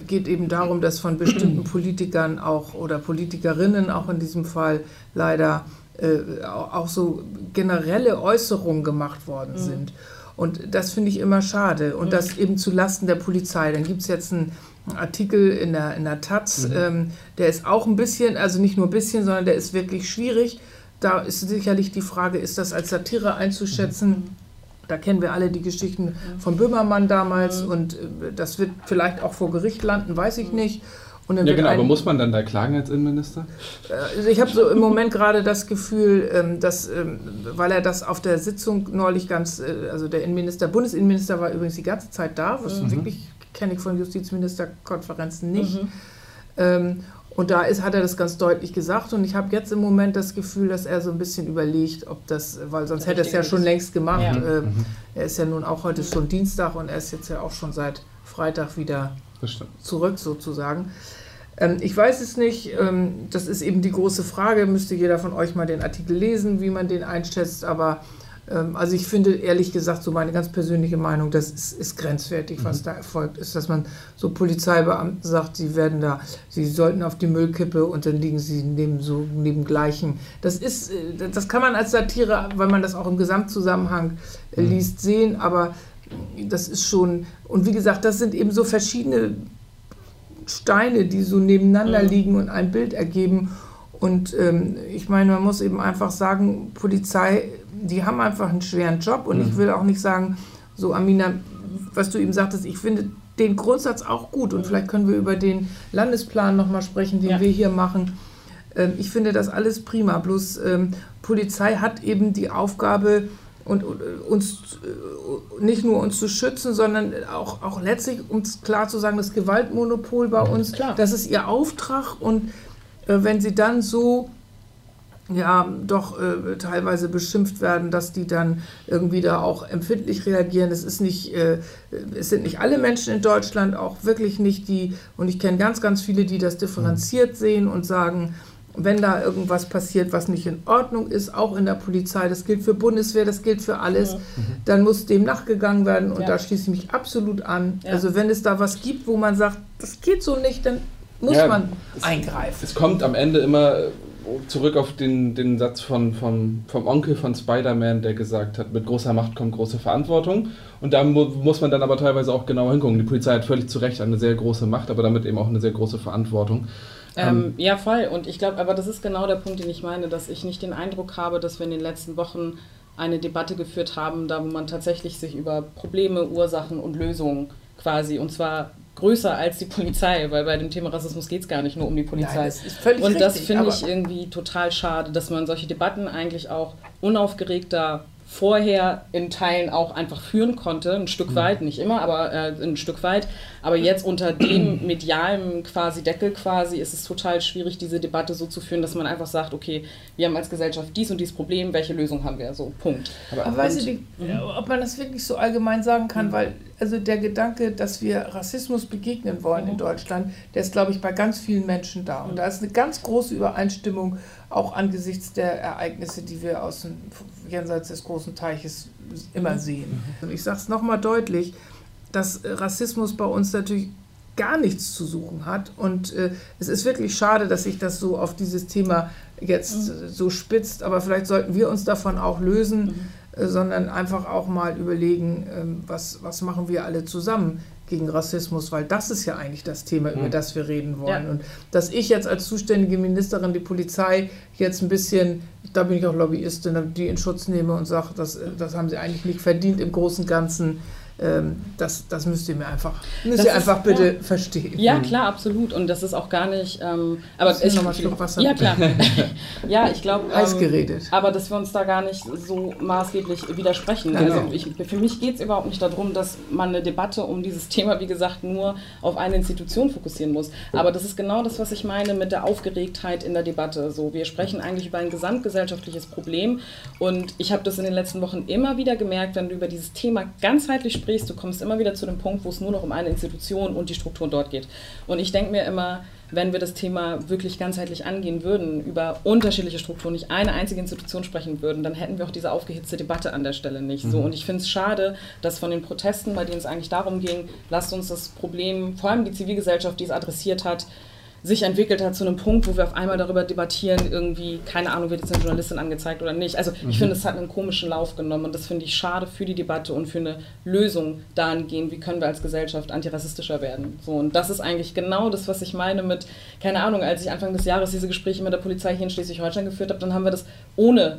geht eben darum, dass von bestimmten Politikern auch oder Politikerinnen auch in diesem Fall leider äh, auch so generelle Äußerungen gemacht worden mhm. sind. Und das finde ich immer schade. Und mhm. das eben zu Lasten der Polizei. Dann gibt es jetzt einen Artikel in der, in der Taz, mhm. ähm, der ist auch ein bisschen, also nicht nur ein bisschen, sondern der ist wirklich schwierig. Da ist sicherlich die Frage, ist das als Satire einzuschätzen? Mhm. Da kennen wir alle die Geschichten mhm. von Böhmermann damals mhm. und äh, das wird vielleicht auch vor Gericht landen, weiß ich mhm. nicht. ja, genau, aber muss man dann da klagen als Innenminister? Äh, also ich habe so im Moment gerade das Gefühl, ähm, dass, ähm, weil er das auf der Sitzung neulich ganz, äh, also der Innenminister, Bundesinnenminister war übrigens die ganze Zeit da, was mhm. wirklich kenne ich von Justizministerkonferenzen nicht. Mhm. Ähm, und da ist, hat er das ganz deutlich gesagt. Und ich habe jetzt im Moment das Gefühl, dass er so ein bisschen überlegt, ob das, weil sonst hätte er es ja schon längst gemacht. Ja. Ähm, mhm. Er ist ja nun auch heute schon Dienstag und er ist jetzt ja auch schon seit Freitag wieder zurück sozusagen. Ähm, ich weiß es nicht. Ähm, das ist eben die große Frage. Müsste jeder von euch mal den Artikel lesen, wie man den einschätzt. Aber also ich finde ehrlich gesagt, so meine ganz persönliche Meinung, das ist, ist grenzwertig, was mhm. da erfolgt ist, dass man so Polizeibeamten sagt, sie werden da, sie sollten auf die Müllkippe und dann liegen sie neben so neben Gleichen. Das ist, äh, das kann man als Satire, weil man das auch im Gesamtzusammenhang äh, mhm. liest, sehen, aber das ist schon, und wie gesagt, das sind eben so verschiedene Steine, die so nebeneinander mhm. liegen und ein Bild ergeben. Und ähm, ich meine, man muss eben einfach sagen, Polizei die haben einfach einen schweren Job und mhm. ich will auch nicht sagen, So, Amina, was du eben sagtest, ich finde den Grundsatz auch gut und vielleicht können wir über den Landesplan nochmal sprechen, den Ja. wir hier machen. Ähm, ich finde das alles prima, bloß ähm, Polizei hat eben die Aufgabe, und, und äh, uns äh, nicht nur uns zu schützen, sondern auch, auch letztlich, um es klar zu sagen, das Gewaltmonopol bei uns, Klar. das ist ihr Auftrag und äh, wenn sie dann so ja, doch äh, teilweise beschimpft werden, dass die dann irgendwie da auch empfindlich reagieren. Es ist nicht, äh, es sind nicht alle Menschen in Deutschland, auch wirklich nicht die, und ich kenne ganz, ganz viele, die das differenziert sehen und sagen, wenn da irgendwas passiert, was nicht in Ordnung ist, auch in der Polizei, das gilt für Bundeswehr, das gilt für alles, dann muss dem nachgegangen werden und Ja. da schließe ich mich absolut an. Ja. Also wenn es da was gibt, wo man sagt, das geht so nicht, dann muss Ja, man eingreifen. Es kommt am Ende immer zurück auf den, den Satz von, von, vom Onkel von Spider-Man, der gesagt hat, mit großer Macht kommt große Verantwortung. Und da mu muss man dann aber teilweise auch genauer hingucken. Die Polizei hat völlig zu Recht eine sehr große Macht, aber damit eben auch eine sehr große Verantwortung. Ähm, ja, voll. Und ich glaube, aber das ist genau der Punkt, den ich meine, dass ich nicht den Eindruck habe, dass wir in den letzten Wochen eine Debatte geführt haben, da wo man tatsächlich sich über Probleme, Ursachen und Lösungen quasi, und zwar größer als die Polizei, weil bei dem Thema Rassismus geht es gar nicht nur um die Polizei. Nein, das ist völlig und das finde ich irgendwie total schade, dass man solche Debatten eigentlich auch unaufgeregter vorher in Teilen auch einfach führen konnte, ein Stück weit, nicht immer, aber äh, ein Stück weit. Aber jetzt unter dem medialen quasi Deckel quasi ist es total schwierig, diese Debatte so zu führen, dass man einfach sagt, okay, wir haben als Gesellschaft dies und dieses Problem, welche Lösung haben wir? So, Punkt. Aber weißt du, die, ob man das wirklich so allgemein sagen kann, weil also der Gedanke, dass wir Rassismus begegnen wollen in Deutschland, der ist, glaube ich, bei ganz vielen Menschen da. Und da ist eine ganz große Übereinstimmung, auch angesichts der Ereignisse, die wir aus dem jenseits des großen Teiches immer sehen. Und ich sage es nochmal deutlich, dass äh, Rassismus bei uns natürlich gar nichts zu suchen hat. Und äh, es ist wirklich schade, dass sich das so auf dieses Thema jetzt äh, so spitzt. Aber vielleicht sollten wir uns davon auch lösen, äh, sondern einfach auch mal überlegen, ähm, was, was machen wir alle zusammen gegen Rassismus, weil das ist ja eigentlich das Thema, über das wir reden wollen. Ja. Und dass ich jetzt als zuständige Ministerin die Polizei jetzt ein bisschen, da bin ich auch Lobbyistin, die in Schutz nehme und sage, das, das haben sie eigentlich nicht verdient im Großen und Ganzen. Ähm, das, das müsst ihr mir einfach, müsst Das ihr ist- einfach bitte ja. verstehen. Ja, klar, absolut. Und das ist auch gar nicht. Ähm, aber Willst du noch mal einen Schluck Wasser? Ja, klar. ja, ich glaube. Heiß ähm, geredet. Aber dass wir uns da gar nicht so maßgeblich widersprechen. Genau. Also ich, für mich geht es überhaupt nicht darum, dass man eine Debatte um dieses Thema, wie gesagt, nur auf eine Institution fokussieren muss. Aber das ist genau das, was ich meine mit der Aufgeregtheit in der Debatte. So, wir sprechen eigentlich über ein gesamtgesellschaftliches Problem. Und ich habe das in den letzten Wochen immer wieder gemerkt, wenn du über dieses Thema ganzheitlich sprichst, du kommst immer wieder zu dem Punkt, wo es nur noch um eine Institution und die Strukturen dort geht. Und ich denke mir immer, wenn wir das Thema wirklich ganzheitlich angehen würden, über unterschiedliche Strukturen, nicht eine einzige Institution sprechen würden, dann hätten wir auch diese aufgehitzte Debatte an der Stelle nicht. So, und ich finde es schade, dass von den Protesten, bei denen es eigentlich darum ging, lasst uns das Problem, vor allem die Zivilgesellschaft, die es adressiert hat, sich entwickelt hat zu einem Punkt, wo wir auf einmal darüber debattieren, irgendwie, keine Ahnung, wird jetzt eine Journalistin angezeigt oder nicht. Also ich finde, es hat einen komischen Lauf genommen und das finde ich schade für die Debatte und für eine Lösung dahingehend, wie können wir als Gesellschaft antirassistischer werden. So, und das ist eigentlich genau das, was ich meine mit, keine Ahnung, als ich Anfang des Jahres diese Gespräche mit der Polizei hier in Schleswig-Holstein geführt habe, dann haben wir das ohne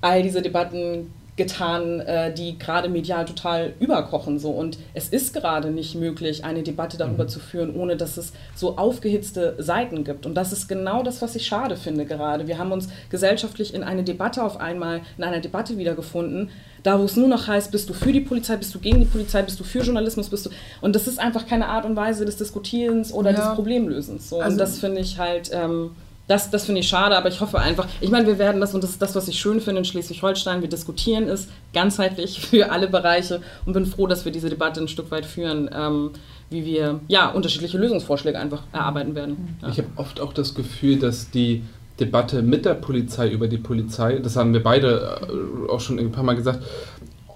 all diese Debatten getan, äh, die gerade medial total überkochen so. Und es ist gerade nicht möglich, eine Debatte darüber zu führen, ohne dass es so aufgehitzte Seiten gibt. Und das ist genau das, was ich schade finde gerade. Wir haben uns gesellschaftlich in eine Debatte auf einmal, in einer Debatte wiedergefunden, da wo es nur noch heißt, bist du für die Polizei, bist du gegen die Polizei, bist du für Journalismus, bist du und das ist einfach keine Art und Weise des Diskutierens oder Ja. des Problemlösens so. Also- und das finde ich halt ähm, das, das finde ich schade, aber ich hoffe einfach, ich meine, wir werden das, und das ist das, was ich schön finde in Schleswig-Holstein, wir diskutieren es ganzheitlich für alle Bereiche und bin froh, dass wir diese Debatte ein Stück weit führen, ähm, wie wir ja unterschiedliche Lösungsvorschläge einfach erarbeiten werden. Ja. Ich habe oft auch das Gefühl, dass die Debatte mit der Polizei über die Polizei, das haben wir beide äh, auch schon ein paar Mal gesagt,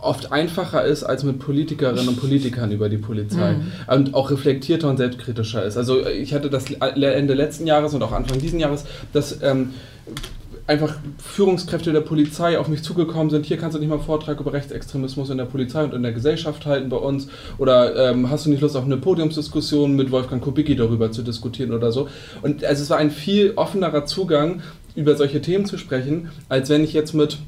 oft einfacher ist als mit Politikerinnen und Politikern über die Polizei und auch reflektierter und selbstkritischer ist. Also ich hatte das Ende letzten Jahres und auch Anfang diesen Jahres, dass ähm, einfach Führungskräfte der Polizei auf mich zugekommen sind, hier kannst du nicht mal einen Vortrag über Rechtsextremismus in der Polizei und in der Gesellschaft halten bei uns oder ähm, hast du nicht Lust auf eine Podiumsdiskussion mit Wolfgang Kubicki darüber zu diskutieren oder so. Und also es war ein viel offenerer Zugang, über solche Themen zu sprechen, als wenn ich jetzt mit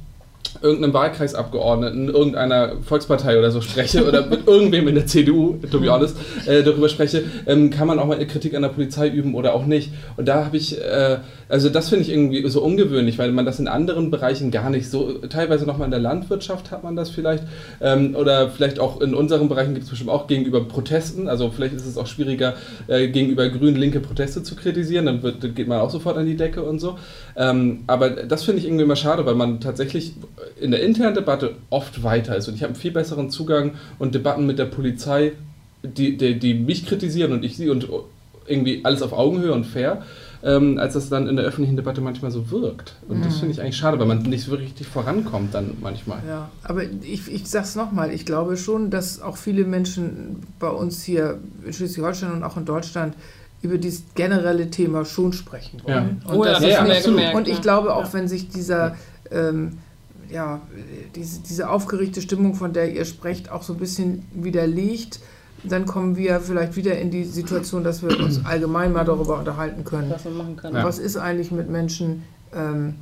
irgendeinem Wahlkreisabgeordneten irgendeiner Volkspartei oder so spreche oder mit irgendwem in der CDU, to be honest, äh, darüber spreche, ähm, kann man auch mal Kritik an der Polizei üben oder auch nicht. Und da habe ich, äh, also das finde ich irgendwie so ungewöhnlich, weil man das in anderen Bereichen gar nicht so, teilweise nochmal in der Landwirtschaft hat man das vielleicht ähm, oder vielleicht auch in unseren Bereichen gibt es bestimmt auch gegenüber Protesten, also vielleicht ist es auch schwieriger, äh, gegenüber grün-linke Proteste zu kritisieren, dann wird, geht man auch sofort an die Decke und so. Ähm, aber das finde ich irgendwie immer schade, weil man tatsächlich in der internen Debatte oft weiter ist. Und ich habe einen viel besseren Zugang und Debatten mit der Polizei, die, die, die mich kritisieren und ich sie und irgendwie alles auf Augenhöhe und fair, ähm, als das dann in der öffentlichen Debatte manchmal so wirkt. Und mhm. das finde ich eigentlich schade, weil man nicht so richtig vorankommt dann manchmal. Ja, aber ich, ich sage es nochmal, ich glaube schon, dass auch viele Menschen bei uns hier in Schleswig-Holstein und auch in Deutschland über dieses generelle Thema schon sprechen wollen. Ja. Und, oh, ja, das ja, und ich glaube auch, wenn sich dieser ähm, ja, diese, diese aufgeregte Stimmung, von der ihr sprecht, auch so ein bisschen widerlegt, dann kommen wir vielleicht wieder in die Situation, dass wir uns allgemein mal darüber unterhalten können. Was wir machen können. Ja. Was ist eigentlich mit Menschen, ähm,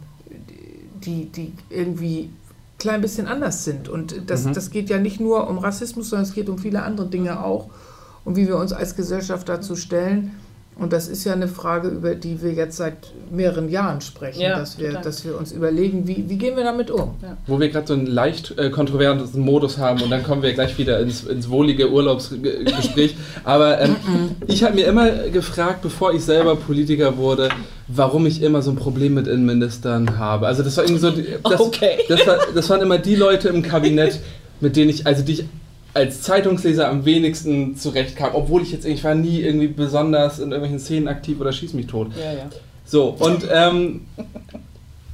die, die irgendwie klein bisschen anders sind? Und das, mhm. das geht ja nicht nur um Rassismus, sondern es geht um viele andere Dinge auch. Und wie wir uns als Gesellschaft dazu stellen. Und das ist ja eine Frage, über die wir jetzt seit mehreren Jahren sprechen, ja, dass, wir, dass wir uns überlegen, wie, wie gehen wir damit um. Ja. Wo wir gerade so einen leicht äh, kontroversen Modus haben und dann kommen wir gleich wieder ins, ins wohlige Urlaubsgespräch. Aber ähm, ich habe mir immer gefragt, bevor ich selber Politiker wurde, warum ich immer so ein Problem mit Innenministern habe. Also das war irgendwie so, das, okay. das, war, das waren immer die Leute im Kabinett, mit denen ich, also die ich als Zeitungsleser am wenigsten zurechtkam, obwohl ich jetzt, ich war nie irgendwie besonders in irgendwelchen Szenen aktiv oder schieß mich tot. Ja, ja. So, und ähm,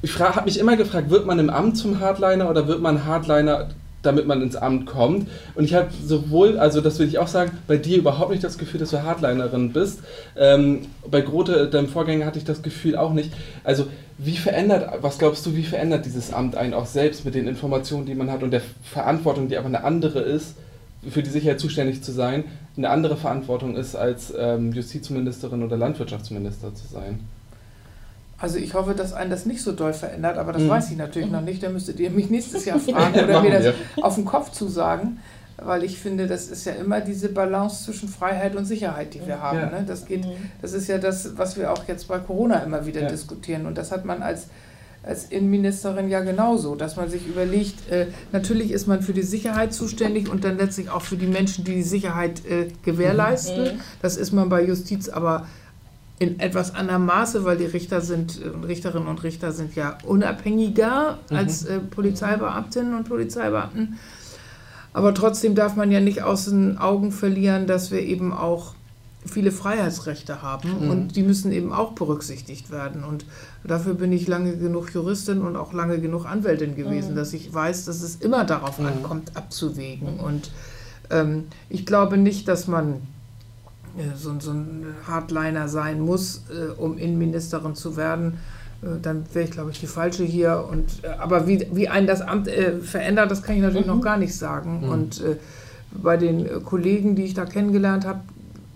ich habe mich immer gefragt, wird man im Amt zum Hardliner oder wird man Hardliner, damit man ins Amt kommt? Und ich habe sowohl, also das will ich auch sagen, bei dir überhaupt nicht das Gefühl, dass du Hardlinerin bist. Ähm, bei Grote, deinem Vorgänger, hatte ich das Gefühl auch nicht. Also wie verändert, was glaubst du, wie verändert dieses Amt einen auch selbst mit den Informationen, die man hat und der Verantwortung, die aber eine andere ist? Für die Sicherheit zuständig zu sein, eine andere Verantwortung ist, als ähm, Justizministerin oder Landwirtschaftsminister zu sein. Also ich hoffe, dass einen das nicht so doll verändert, aber das mhm. weiß ich natürlich noch nicht. Da müsstet ihr mich nächstes Jahr fragen oder mir das wir. auf den Kopf zusagen, weil ich finde, das ist ja immer diese Balance zwischen Freiheit und Sicherheit, die wir haben. Ja. Ne? Das, geht, mhm. das ist ja das, was wir auch jetzt bei Corona immer wieder ja. diskutieren. Und das hat man als als Innenministerin ja genauso, dass man sich überlegt, äh, natürlich ist man für die Sicherheit zuständig und dann letztlich auch für die Menschen, die die Sicherheit äh, gewährleisten. Mhm. Das ist man bei Justiz aber in etwas anderem Maße, weil die Richter sind, Richterinnen und Richter sind ja unabhängiger mhm. als äh, Polizeibeamtinnen und Polizeibeamten. Aber trotzdem darf man ja nicht aus den Augen verlieren, dass wir eben auch viele Freiheitsrechte haben mhm. und die müssen eben auch berücksichtigt werden. Und dafür bin ich lange genug Juristin und auch lange genug Anwältin gewesen, mhm. dass ich weiß, dass es immer darauf mhm. ankommt, abzuwägen. Und ähm, ich glaube nicht, dass man äh, so, so, ein Hardliner sein muss, äh, um Innenministerin zu werden. Äh, dann wäre ich, glaube ich, die falsche hier. Und, äh, aber wie, wie ein das Amt äh, verändert, das kann ich natürlich noch mhm. gar nicht sagen. Mhm. Und bei den Kollegen, die ich da kennengelernt habe,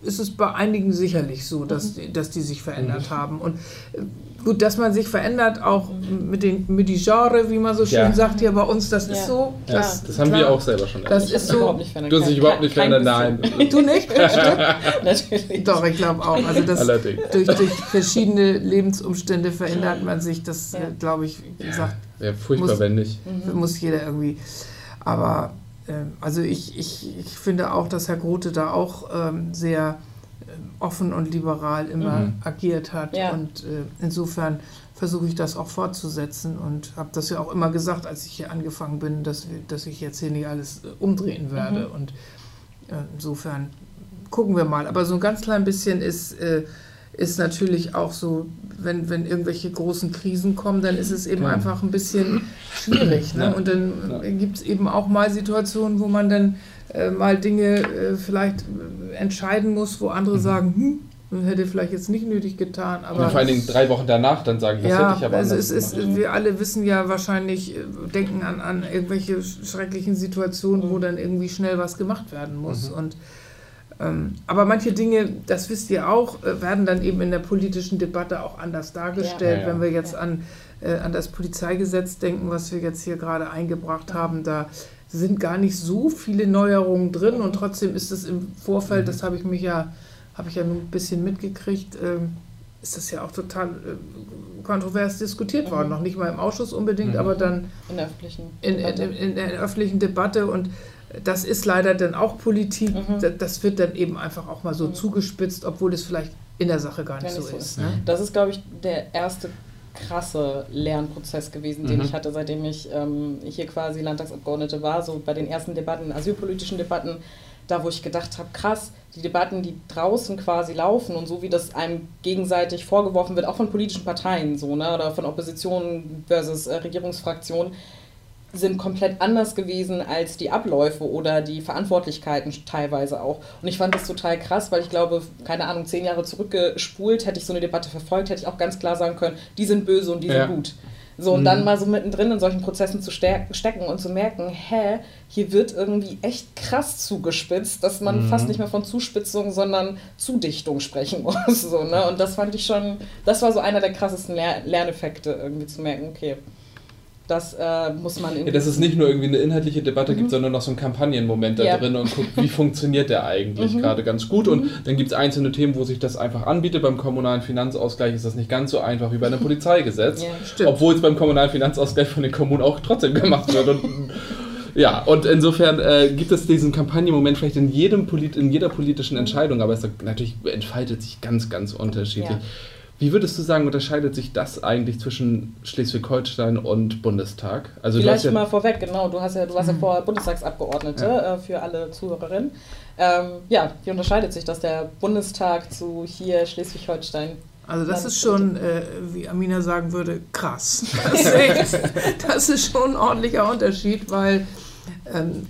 ist es bei einigen sicherlich so, dass, mhm. dass die sich verändert mhm. haben. Und äh, gut, dass man sich verändert, auch mit den mit die Genre, wie man so schön ja. sagt hier bei uns, das ja. ist so. Ja. Das, das haben klar, wir auch selber schon Das ist so. Du hast dich überhaupt nicht verändert, nein. Du nicht? Natürlich. Doch, ich glaube auch. Also das, durch, durch verschiedene Lebensumstände verändert man sich. Das, äh, glaube ich, wie gesagt. Wäre furchtbar, muss, wenn nicht. Muss jeder irgendwie. Aber ähm, also ich, ich, ich finde auch, dass Herr Grote da auch ähm, sehr offen und liberal immer mhm. agiert hat. Ja. Und äh, insofern versuche ich das auch fortzusetzen und habe das ja auch immer gesagt, als ich hier angefangen bin, dass, wir, dass ich jetzt hier nicht alles äh, umdrehen werde. Mhm. Und äh, insofern gucken wir mal. Aber so ein ganz klein bisschen ist ist natürlich auch so, wenn, wenn irgendwelche großen Krisen kommen, dann ist es eben ja. einfach ein bisschen schwierig. Ne? Und dann ja. gibt es eben auch mal Situationen, wo man dann äh, mal Dinge äh, vielleicht äh, entscheiden muss, wo andere mhm. sagen, hm, hätte vielleicht jetzt nicht nötig getan. Aber und vor allen Dingen drei Wochen danach dann sagen, das ja, hätte ich aber also es ist, Wir alle wissen ja wahrscheinlich, äh, denken an, an irgendwelche schrecklichen Situationen, mhm. wo dann irgendwie schnell was gemacht werden muss. Mhm. Und Ähm, aber manche Dinge, das wisst ihr auch, äh, werden dann eben in der politischen Debatte auch anders dargestellt. Ja. Ja, ja. Wenn wir jetzt an, äh, an das Polizeigesetz denken, was wir jetzt hier gerade eingebracht haben, da sind gar nicht so viele Neuerungen drin und trotzdem ist es im Vorfeld, das habe ich mich ja, habe ich ja ein bisschen mitgekriegt, ähm, ist das ja auch total äh, kontrovers diskutiert worden. Noch nicht mal im Ausschuss unbedingt, Mhm. aber dann In der öffentlichen. in, in, in der öffentlichen Debatte und das ist leider dann auch Politik. Mhm. Da- Das wird dann eben einfach auch mal so zugespitzt, obwohl es vielleicht in der Sache gar nicht, Gar nicht so so ist. Ne? Das ist, glaube ich, der erste krasse Lernprozess gewesen, den Mhm. ich hatte, seitdem ich ähm, hier quasi Landtagsabgeordnete war, so bei den ersten Debatten, asylpolitischen Debatten, da wo ich gedacht habe, krass, die Debatten, die draußen quasi laufen und so wie das einem gegenseitig vorgeworfen wird, auch von politischen Parteien so, ne, oder von Opposition versus äh, Regierungsfraktion, sind komplett anders gewesen als die Abläufe oder die Verantwortlichkeiten teilweise auch. Und ich fand das total krass, weil ich glaube, keine Ahnung, zehn Jahre zurückgespult, hätte ich so eine Debatte verfolgt, hätte ich auch ganz klar sagen können, die sind böse und die Ja. sind gut. So, und Mhm. dann mal so mittendrin in solchen Prozessen zu ste stecken und zu merken, hä, hier wird irgendwie echt krass zugespitzt, dass man Mhm. fast nicht mehr von Zuspitzung, sondern Zudichtung sprechen muss. So, ne? Und das fand ich schon, das war so einer der krassesten Ler Lerneffekte, irgendwie zu merken, okay, das äh, muss man irgendwie. Ja, dass es nicht nur irgendwie eine inhaltliche Debatte gibt, sondern noch so einen Kampagnenmoment da Ja. drin und guckt, wie funktioniert der eigentlich gerade ganz gut. Und dann gibt es einzelne Themen, wo sich das einfach anbietet. Beim kommunalen Finanzausgleich ist das nicht ganz so einfach wie bei einem Polizeigesetz. Ja. Obwohl es beim kommunalen Finanzausgleich von den Kommunen auch trotzdem gemacht wird. Und, ja, und insofern äh, gibt es diesen Kampagnenmoment vielleicht in, jedem Polit in jeder politischen Entscheidung, aber es natürlich entfaltet sich ganz, ganz unterschiedlich. Ja. Wie würdest du sagen, unterscheidet sich das eigentlich zwischen Schleswig-Holstein und Bundestag? Also du hast Vielleicht ja, mal vorweg, genau. Du, hast ja, du warst ja vorher Bundestagsabgeordnete äh, für alle Zuhörerinnen. Ähm, ja, wie unterscheidet sich das der Bundestag zu hier Schleswig-Holstein? Also das ist schon, äh, wie Amina sagen würde, krass. Das ist, das ist schon ein ordentlicher Unterschied, weil ähm,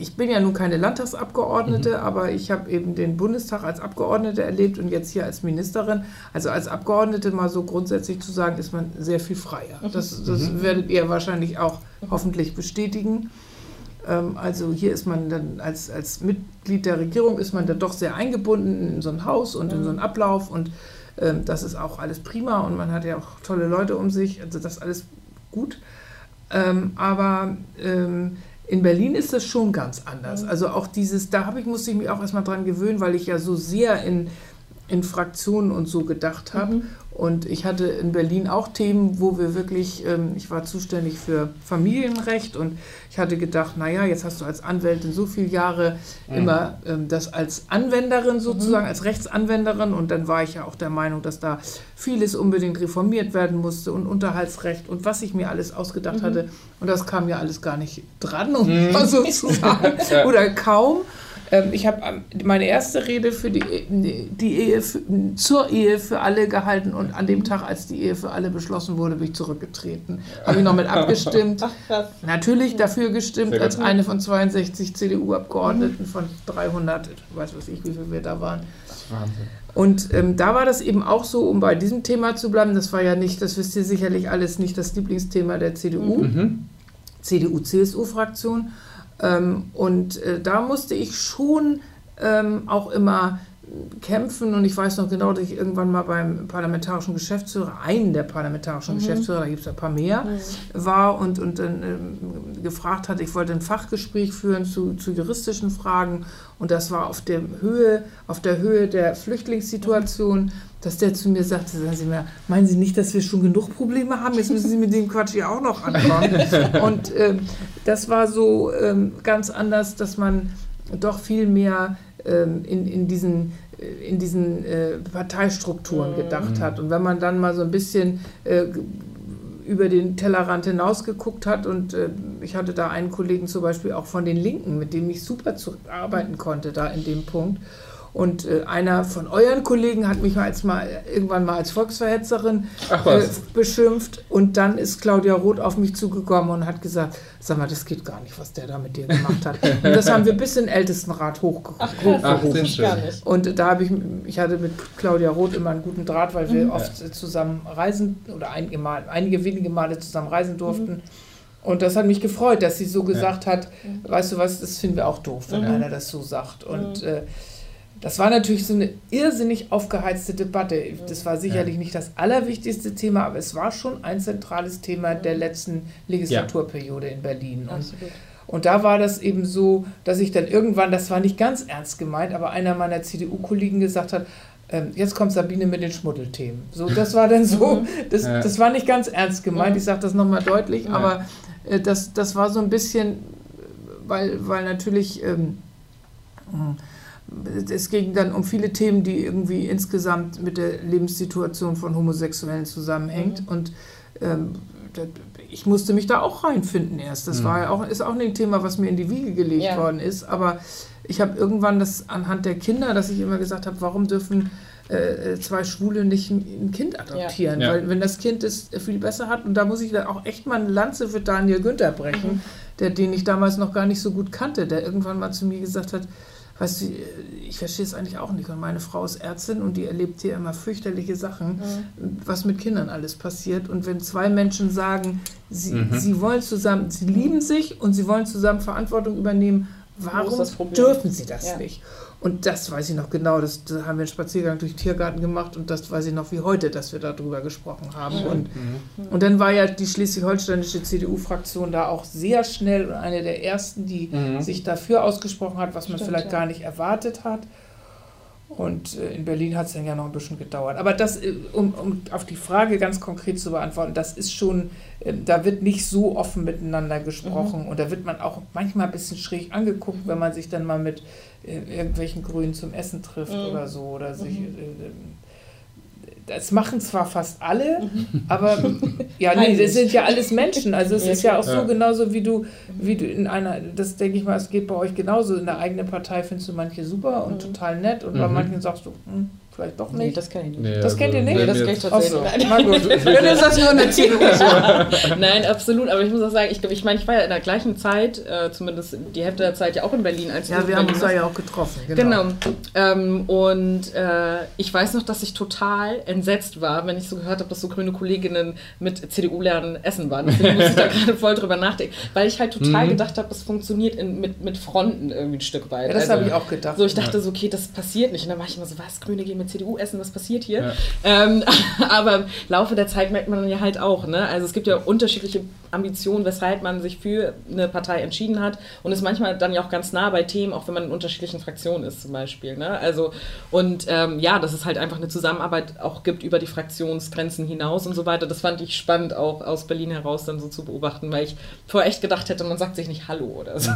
ich bin ja nun keine Landtagsabgeordnete, aber ich habe eben den Bundestag als Abgeordnete erlebt und jetzt hier als Ministerin. Also als Abgeordnete mal so grundsätzlich zu sagen, ist man sehr viel freier. Das, das werdet ihr wahrscheinlich auch hoffentlich bestätigen. Ähm, Also hier ist man dann als, als Mitglied der Regierung ist man dann doch sehr eingebunden in so ein Haus und in so einen Ablauf und ähm, das ist auch alles prima und man hat ja auch tolle Leute um sich, also das ist alles gut. Ähm, aber ähm, in Berlin ist das schon ganz anders. Also auch dieses, da habe ich, musste ich mich auch erstmal dran gewöhnen, weil ich ja so sehr in, in Fraktionen und so gedacht habe. Und ich hatte in Berlin auch Themen, wo wir wirklich, ähm, ich war zuständig für Familienrecht und ich hatte gedacht, naja, jetzt hast du als Anwältin so viele Jahre immer ähm, das als Anwenderin sozusagen, als Rechtsanwenderin und dann war ich ja auch der Meinung, dass da vieles unbedingt reformiert werden musste und Unterhaltsrecht und was ich mir alles ausgedacht hatte. Und das kam ja alles gar nicht dran, um mal so zu sagen, Ja. oder kaum. Ähm, Ich habe am- meine erste Rede für die, E- die Ehe für, zur Ehe für alle gehalten und an dem Tag, als die Ehe für alle beschlossen wurde, bin ich zurückgetreten. Habe ich noch mit abgestimmt. Ach krass. Natürlich dafür gestimmt, als eine von 62 CDU-Abgeordneten von 300, ich weiß was ich, wie viele wir da waren. Wahnsinn. Und ähm, da war das eben auch so, um bei diesem Thema zu bleiben, das war ja nicht, das wisst ihr sicherlich alles, nicht das Lieblingsthema der CDU. Mhm. CDU-CSU-Fraktion. Ähm, und äh, da musste ich schon ähm, auch immer kämpfen. Und ich weiß noch genau, dass ich irgendwann mal beim parlamentarischen Geschäftsführer, einen der parlamentarischen Geschäftsführer, da gibt es ein paar mehr, war und, und dann ähm, gefragt hat, ich wollte ein Fachgespräch führen zu, zu juristischen Fragen. Und das war auf der Höhe, auf der Höhe der Flüchtlingssituation, dass der zu mir sagte, sagen Sie mal, meinen Sie nicht, dass wir schon genug Probleme haben? Jetzt müssen Sie mit dem Quatsch hier auch noch ankommen. und ähm, das war so ähm, ganz anders, dass man doch viel mehr ähm, in, in diesen, äh, in diesen äh, Parteistrukturen gedacht hat. Und wenn man dann mal so ein bisschen äh, über den Tellerrand hinaus geguckt hat und äh, ich hatte da einen Kollegen zum Beispiel auch von den Linken, mit dem ich super zu arbeiten konnte da in dem Punkt. Und äh, einer von euren Kollegen hat mich mal als mal irgendwann mal als Volksverhetzerin äh, beschimpft und dann ist Claudia Roth auf mich zugekommen und hat gesagt, sag mal, das geht gar nicht, was der da mit dir gemacht hat. Und das haben wir bis in den Ältestenrat hochge Ach Ach, und da habe ich, ich hatte mit Claudia Roth immer einen guten Draht, weil Mhm. wir oft zusammen reisen oder einige, Mal, einige wenige Male zusammen reisen durften. Und das hat mich gefreut, dass sie so gesagt ja. hat, weißt du was, das finden wir auch doof, wenn mhm. einer das so sagt. Und mhm. äh, das war natürlich so eine irrsinnig aufgeheizte Debatte. Das war sicherlich ja. nicht das allerwichtigste Thema, aber es war schon ein zentrales Thema der letzten Legislaturperiode in Berlin. Und, und da war das eben so, dass ich dann irgendwann, das war nicht ganz ernst gemeint, aber einer meiner CDU-Kollegen gesagt hat, ähm, jetzt kommt Sabine mit den Schmuddelthemen. So, das war dann so, mhm. das, ja. das war nicht ganz ernst gemeint, ich sage das nochmal deutlich, ja. aber äh, das, das war so ein bisschen, weil, weil natürlich ähm, es ging dann um viele Themen, die irgendwie insgesamt mit der Lebenssituation von Homosexuellen zusammenhängt. Mhm. Und ähm, ich musste mich da auch reinfinden erst. Das mhm. war ja auch, ist auch ein Thema, was mir in die Wiege gelegt ja. worden ist. Aber ich habe irgendwann das anhand der Kinder, dass ich immer gesagt habe, warum dürfen äh, zwei Schwule nicht ein Kind adoptieren? Ja. Weil wenn das Kind es viel besser hat, und da muss ich dann auch echt mal eine Lanze für Daniel Günther brechen, mhm. der, den ich damals noch gar nicht so gut kannte, der irgendwann mal zu mir gesagt hat, weißt du, ich verstehe es eigentlich auch nicht. Und meine Frau ist Ärztin und die erlebt hier immer fürchterliche Sachen, mhm. was mit Kindern alles passiert. Und wenn zwei Menschen sagen, sie, mhm. sie wollen zusammen, sie lieben sich und sie wollen zusammen Verantwortung übernehmen, warum dürfen sie das ja. nicht? Und das weiß ich noch genau, das, da haben wir einen Spaziergang durch den Tiergarten gemacht und das weiß ich noch wie heute, dass wir darüber gesprochen haben. Mhm. Und, mhm. und dann war ja die schleswig-holsteinische CDU-Fraktion da auch sehr schnell und eine der ersten, die mhm. sich dafür ausgesprochen hat, was man Stimmt, vielleicht ja. gar nicht erwartet hat. Und äh, in Berlin hat es dann ja noch ein bisschen gedauert. Aber das, äh, um, um auf die Frage ganz konkret zu beantworten, das ist schon, äh, da wird nicht so offen miteinander gesprochen mhm. und da wird man auch manchmal ein bisschen schräg angeguckt, wenn man sich dann mal mit irgendwelchen Grünen zum Essen trifft mhm. oder so oder sich mhm das machen zwar fast alle, mhm. aber ja, nee, das sind ja alles Menschen. Also es ist ja auch so genauso wie du, wie du in einer, das denke ich mal, es geht bei euch genauso. In der eigenen Partei findest du manche super und mhm. total nett und bei mhm. manchen sagst du, hm, vielleicht doch nicht. Nee, das kenne ich nicht. Nee, das also kennt ihr nicht? Nee, das kenne ich tatsächlich nicht. Na gut, dann ist das nur eine CDU. Nein, absolut. Aber ich muss auch sagen, ich, ich meine, ich war ja in der gleichen Zeit, äh, zumindest die Hälfte der Zeit ja auch in Berlin. Als ja, wir haben uns da ja auch getroffen. Genau. genau. Ähm, und äh, ich weiß noch, dass ich total entsetzt war, wenn ich so gehört habe, dass so grüne Kolleginnen mit CDU-Lernen essen waren. Deswegen muss ich da gerade voll drüber nachdenken. Weil ich halt total mhm. gedacht habe, das funktioniert in, mit, mit Fronten irgendwie ein Stück weit. Ja, das also, habe ich auch gedacht. So, ich dachte so, okay, das passiert nicht. Und dann war ich immer so, was, Grüne gehen mit CDU essen, was passiert hier? Ja. Ähm, aber im Laufe der Zeit merkt man ja halt auch, ne? Also es gibt ja unterschiedliche Ambitionen, weshalb man sich für eine Partei entschieden hat und ist manchmal dann ja auch ganz nah bei Themen, auch wenn man in unterschiedlichen Fraktionen ist zum Beispiel. Ne? Also und ähm, ja, dass es halt einfach eine Zusammenarbeit auch gibt über die Fraktionsgrenzen hinaus und so weiter. Das fand ich spannend auch aus Berlin heraus dann so zu beobachten, weil ich vorher echt gedacht hätte, man sagt sich nicht Hallo oder so.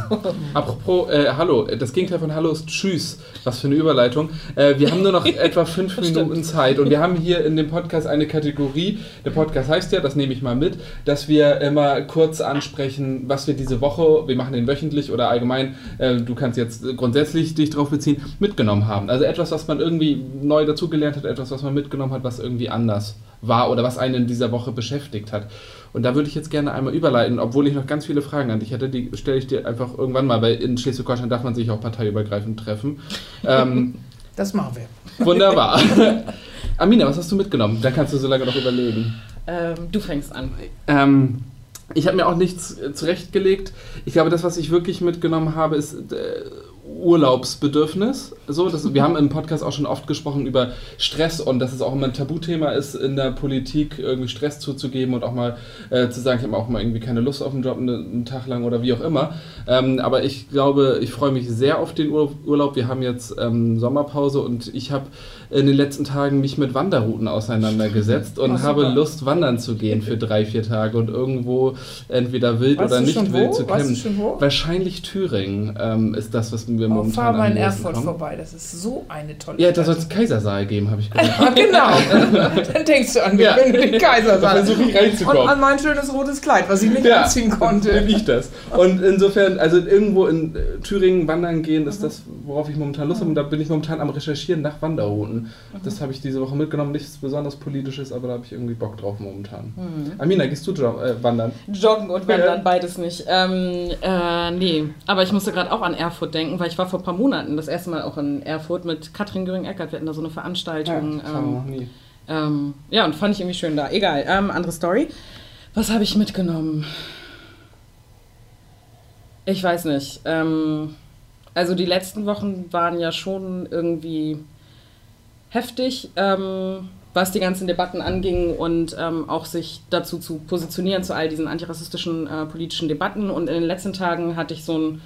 Apropos äh, Hallo, das Gegenteil von Hallo ist Tschüss. Was für eine Überleitung. Äh, wir haben nur noch etwa fünf Minuten Zeit und wir haben hier in dem Podcast eine Kategorie. Der Podcast heißt ja, das nehme ich mal mit, dass wir immer kurz ansprechen, was wir diese Woche, wir machen den wöchentlich oder allgemein, äh, du kannst jetzt grundsätzlich dich drauf beziehen, mitgenommen haben. Also etwas, was man irgendwie neu dazugelernt hat, etwas, was man mitgenommen hat, was irgendwie anders war oder was einen in dieser Woche beschäftigt hat. Und da würde ich jetzt gerne einmal überleiten, obwohl ich noch ganz viele Fragen an dich hätte, die stelle ich dir einfach irgendwann mal, weil in Schleswig-Holstein darf man sich auch parteiübergreifend treffen. Ähm, das machen wir. Wunderbar. Amina, was hast du mitgenommen? Da kannst du so lange noch überlegen. Ähm, du fängst an. Ähm, ich habe mir auch nichts zurechtgelegt. Ich glaube, das, was ich wirklich mitgenommen habe, ist äh, Urlaubsbedürfnis. So, das, wir haben im Podcast auch schon oft gesprochen über Stress und dass es auch immer ein Tabuthema ist, in der Politik irgendwie Stress zuzugeben und auch mal äh, zu sagen, ich habe auch mal irgendwie keine Lust auf einen Job einen, Tag lang oder wie auch immer. Ähm, aber ich glaube, ich freue mich sehr auf den Urlaub. Wir haben jetzt ähm, Sommerpause und ich habe in den letzten Tagen mich mit Wanderrouten auseinandergesetzt und oh, habe Lust, wandern zu gehen für drei, vier Tage und irgendwo entweder wild weißt oder nicht wild zu campen. Wahrscheinlich Thüringen ähm, ist das, was wir oh, momentan fahr mal in Erfurt vorbei, das ist so eine tolle Ja, da soll es Kaisersaal geben, habe ich gehört. ah, genau, dann denkst du an mich, ja. den Kaisersaal versuche ich reinzukommen. Und an mein schönes rotes Kleid, was ich nicht ja, anziehen konnte. Wie ich das. Und insofern, also irgendwo in äh, Thüringen wandern gehen, ist das, worauf ich momentan Lust habe. Und da bin ich momentan am Recherchieren nach Wanderrouten. Mhm. Das habe ich diese Woche mitgenommen. Nichts besonders politisches, aber da habe ich irgendwie Bock drauf momentan. Mhm. Amina, gehst du äh, wandern? Joggen und wandern, beides nicht. Ähm, äh, nee, aber ich musste gerade auch an Erfurt denken, weil ich war vor ein paar Monaten das erste Mal auch in Erfurt mit Katrin Göring-Eckert. Wir hatten da so eine Veranstaltung. Ja, das ähm, noch nie. Ähm, ja, und fand ich irgendwie schön da. Egal, ähm, andere Story. Was habe ich mitgenommen? Ich weiß nicht. Ähm, also die letzten Wochen waren ja schon irgendwie heftig, ähm, was die ganzen Debatten anging und ähm, auch sich dazu zu positionieren zu all diesen antirassistischen äh, politischen Debatten. Und in den letzten Tagen hatte ich so einen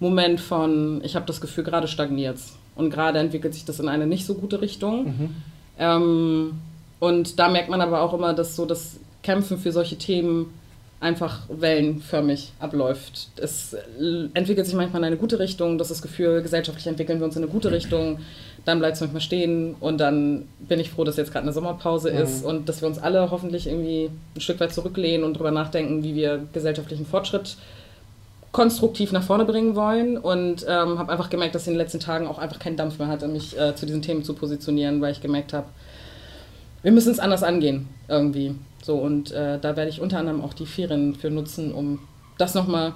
Moment von, ich habe das Gefühl, gerade stagniert und gerade entwickelt sich das in eine nicht so gute Richtung. Mhm. Ähm, und da merkt man aber auch immer, dass so das Kämpfen für solche Themen einfach wellenförmig abläuft. Es entwickelt sich manchmal in eine gute Richtung, das ist das Gefühl, gesellschaftlich entwickeln wir uns in eine gute Richtung, dann bleibt es manchmal stehen und dann bin ich froh, dass jetzt gerade eine Sommerpause mhm. ist und dass wir uns alle hoffentlich irgendwie ein Stück weit zurücklehnen und darüber nachdenken, wie wir gesellschaftlichen Fortschritt konstruktiv nach vorne bringen wollen und ähm, habe einfach gemerkt, dass ich in den letzten Tagen auch einfach keinen Dampf mehr hatte, mich äh, zu diesen Themen zu positionieren, weil ich gemerkt habe, wir müssen es anders angehen irgendwie. So, und äh, da werde ich unter anderem auch die Ferien für nutzen, um das nochmal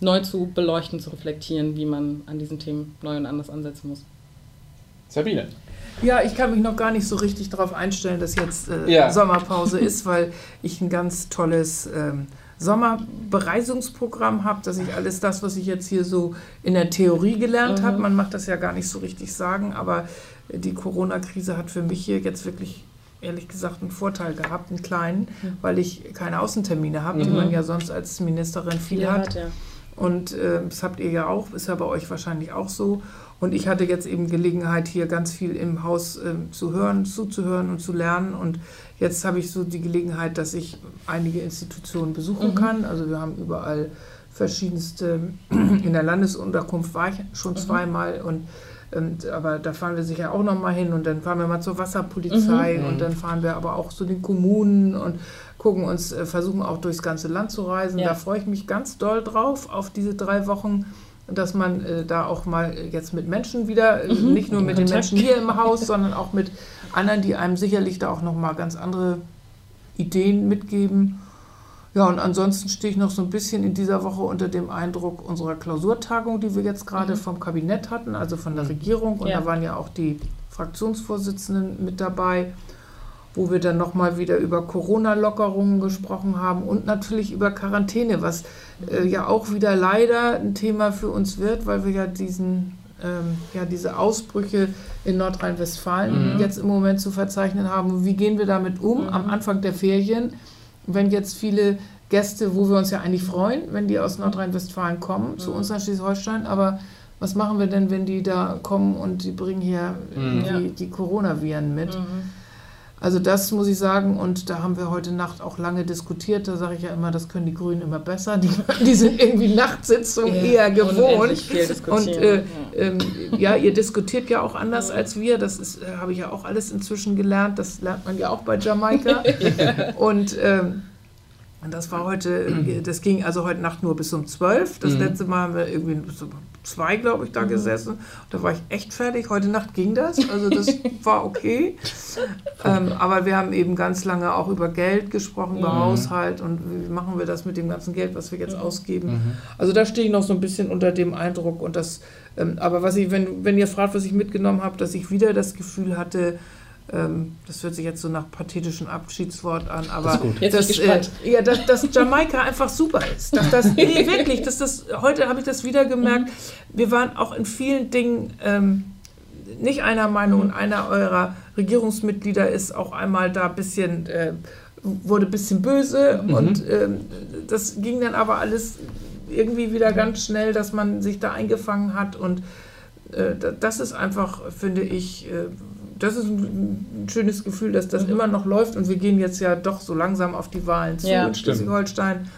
neu zu beleuchten, zu reflektieren, wie man an diesen Themen neu und anders ansetzen muss. Sabine. Ja, ich kann mich noch gar nicht so richtig darauf einstellen, dass jetzt äh, ja. Sommerpause ist, weil ich ein ganz tolles ähm, Sommerbereisungsprogramm habe, dass ich alles das, was ich jetzt hier so in der Theorie gelernt mhm. habe, man macht das ja gar nicht so richtig sagen, aber die Corona-Krise hat für mich hier jetzt wirklich ehrlich gesagt einen Vorteil gehabt, einen kleinen, mhm. weil ich keine Außentermine habe, mhm. die man ja sonst als Ministerin viel ja, hat. Ja. Und äh, das habt ihr ja auch, ist ja bei euch wahrscheinlich auch so. Und ich hatte jetzt eben Gelegenheit, hier ganz viel im Haus äh, zu hören, zuzuhören und zu lernen. Und jetzt habe ich so die Gelegenheit, dass ich einige Institutionen besuchen mhm. kann. Also wir haben überall verschiedenste, in der Landesunterkunft war ich schon mhm. zweimal und und, aber da fahren wir sicher auch noch mal hin und dann fahren wir mal zur Wasserpolizei mhm. und dann fahren wir aber auch zu den Kommunen und gucken uns, äh, versuchen auch durchs ganze Land zu reisen. Ja. Da freue ich mich ganz doll drauf, auf diese drei Wochen, dass man äh, da auch mal jetzt mit Menschen wieder, äh, mhm. nicht nur mit Kontakt. den Menschen hier im Haus, sondern auch mit anderen, die einem sicherlich da auch noch mal ganz andere Ideen mitgeben. Ja, und ansonsten stehe ich noch so ein bisschen in dieser Woche unter dem Eindruck unserer Klausurtagung, die wir jetzt gerade mhm. vom Kabinett hatten, also von der Regierung. Und ja. da waren ja auch die Fraktionsvorsitzenden mit dabei, wo wir dann nochmal wieder über Corona-Lockerungen gesprochen haben und natürlich über Quarantäne, was äh, ja auch wieder leider ein Thema für uns wird, weil wir ja diesen ähm, ja, diese Ausbrüche in Nordrhein-Westfalen mhm. jetzt im Moment zu verzeichnen haben. Wie gehen wir damit um mhm. am Anfang der Ferien? wenn jetzt viele Gäste, wo wir uns ja eigentlich freuen, wenn die aus Nordrhein-Westfalen kommen, mhm. zu uns nach Schleswig-Holstein, aber was machen wir denn, wenn die da kommen und die bringen hier mhm. die, die Coronaviren mit? Mhm. Also das muss ich sagen, und da haben wir heute Nacht auch lange diskutiert. Da sage ich ja immer, das können die Grünen immer besser. Die, die sind irgendwie Nachtsitzungen ja, eher gewohnt. Und äh, äh, ja, ihr diskutiert ja auch anders als wir. Das ist, äh, habe ich ja auch alles inzwischen gelernt. Das lernt man ja auch bei Jamaika. ja. Und ähm, das war heute, das ging also heute Nacht nur bis um 12. Das mhm. letzte Mal haben wir irgendwie zwei, glaube ich, da mhm. gesessen. Da war ich echt fertig. Heute Nacht ging das. Also das war okay. ähm, aber wir haben eben ganz lange auch über Geld gesprochen, über mhm. Haushalt und wie machen wir das mit dem ganzen Geld, was wir jetzt ausgeben. Mhm. Also da stehe ich noch so ein bisschen unter dem Eindruck. Und das, ähm, aber was ich, wenn, wenn ihr fragt, was ich mitgenommen habe, dass ich wieder das Gefühl hatte, das hört sich jetzt so nach pathetischem Abschiedswort an, aber das dass, äh, ja, dass, dass Jamaika einfach super ist. Dass das, nee, wirklich, dass das, heute habe ich das wieder gemerkt. Wir waren auch in vielen Dingen ähm, nicht einer Meinung und einer eurer Regierungsmitglieder ist auch einmal da ein bisschen, äh, wurde ein bisschen böse mhm. und ähm, das ging dann aber alles irgendwie wieder ganz schnell, dass man sich da eingefangen hat und äh, das ist einfach, finde ich, äh, das ist ein, schönes Gefühl, dass das mhm. immer noch läuft und wir gehen jetzt ja doch so langsam auf die Wahlen zu ja. in Schleswig-Holstein.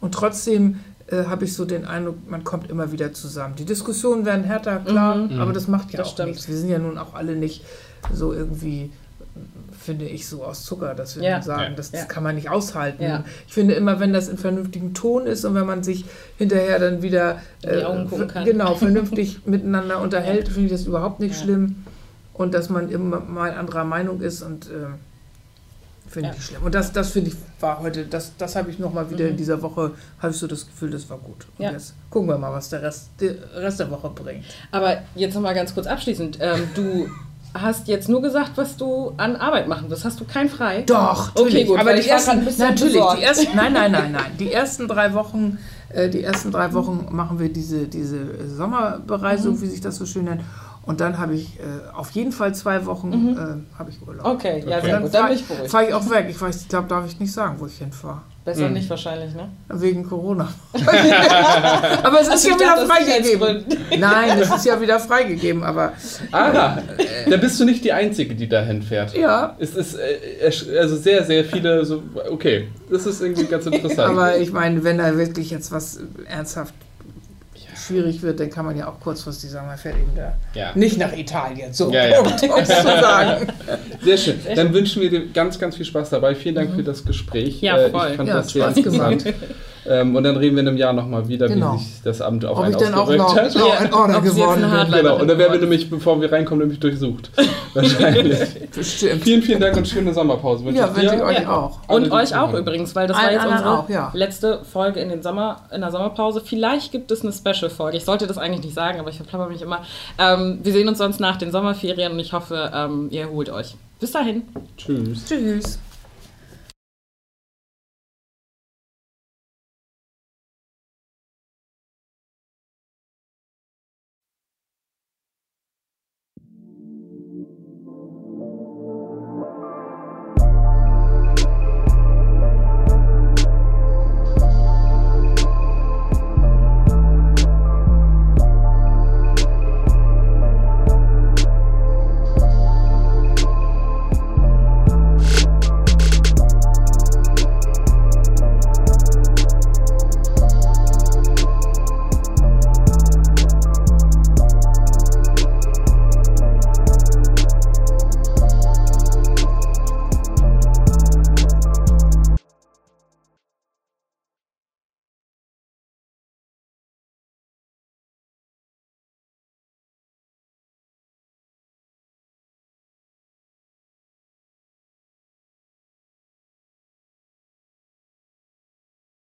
Und trotzdem äh, habe ich so den Eindruck, man kommt immer wieder zusammen. Die Diskussionen werden härter, klar, mhm. aber das macht ja das auch stimmt. nichts. Wir sind ja nun auch alle nicht so irgendwie finde ich, so aus Zucker, dass wir ja. sagen, das, das ja. kann man nicht aushalten. Ja. Ich finde immer, wenn das in vernünftigem Ton ist und wenn man sich hinterher dann wieder äh, genau vernünftig miteinander unterhält, finde ich das überhaupt nicht schlimm und dass man immer mal anderer Meinung ist und äh, finde ja. ich schlimm. Und das, das finde ich war heute, das, das habe ich nochmal wieder mhm. in dieser Woche, habe ich so das Gefühl, das war gut. Und ja. jetzt gucken wir mal, was der Rest, der Rest der Woche bringt. Aber jetzt nochmal ganz kurz abschließend. Ähm, du hast jetzt nur gesagt, was du an Arbeit machen wirst. Hast du kein frei? Doch, okay, gut. Aber die ersten, natürlich, die ersten, nein, nein, nein, nein. Die ersten drei Wochen Äh, die ersten drei Wochen machen wir diese, diese Sommerbereisung, Mhm. wie sich das so schön nennt. Und dann habe ich äh, auf jeden Fall zwei Wochen Mhm. äh, habe ich Urlaub. Okay, ja, Okay. sehr Dann gut. Dann fahre bin ich beruhigt. fahr ich auch weg. Ich weiß, ich glaube, darf ich nicht sagen, wo ich hinfahre. Besser Mhm. nicht wahrscheinlich, ne? Wegen Corona. aber es ist ja Ich wieder freigegeben. Nein, es ist ja wieder freigegeben, aber Ah, da bist du nicht die Einzige, die dahin fährt. ja. Es ist äh, also sehr, sehr viele so. Okay, das ist irgendwie ganz interessant. Aber ich meine, wenn da wirklich jetzt was ernsthaft schwierig wird, dann kann man ja auch kurzfristig sagen, man fährt eben da ja. nicht nach Italien. So, Ja, ja. Um es zu sagen. Sehr schön. Dann wünschen wir dir ganz, ganz viel Spaß dabei. Vielen Dank für das Gespräch. Mhm. Ja, Äh, voll. Ich fand Ja, das sehr Spaß interessant. Ähm, und dann reden wir in einem Jahr nochmal wieder, Genau. wie sich das Amt auf Ob ich einen dann auch ausgewirkt noch, hat. noch in Order Ob geworden eine bin. Genau, und dann werden wir nämlich, bevor wir reinkommen, nämlich durchsucht. Wahrscheinlich. Bestimmt. vielen, vielen Dank und schöne Sommerpause. Wünsche Ja, ich wünsche ich euch Ja. auch. Und Alle euch auch übrigens, weil das Allen war jetzt unsere auch, ja. letzte Folge in, den Sommer, in der Sommerpause. Vielleicht gibt es eine Special-Folge. Ich sollte das eigentlich nicht sagen, aber ich verplapper mich immer. Ähm, wir sehen uns sonst nach den Sommerferien und ich hoffe, ähm, ihr erholt euch. Bis dahin. Tschüss. Tschüss.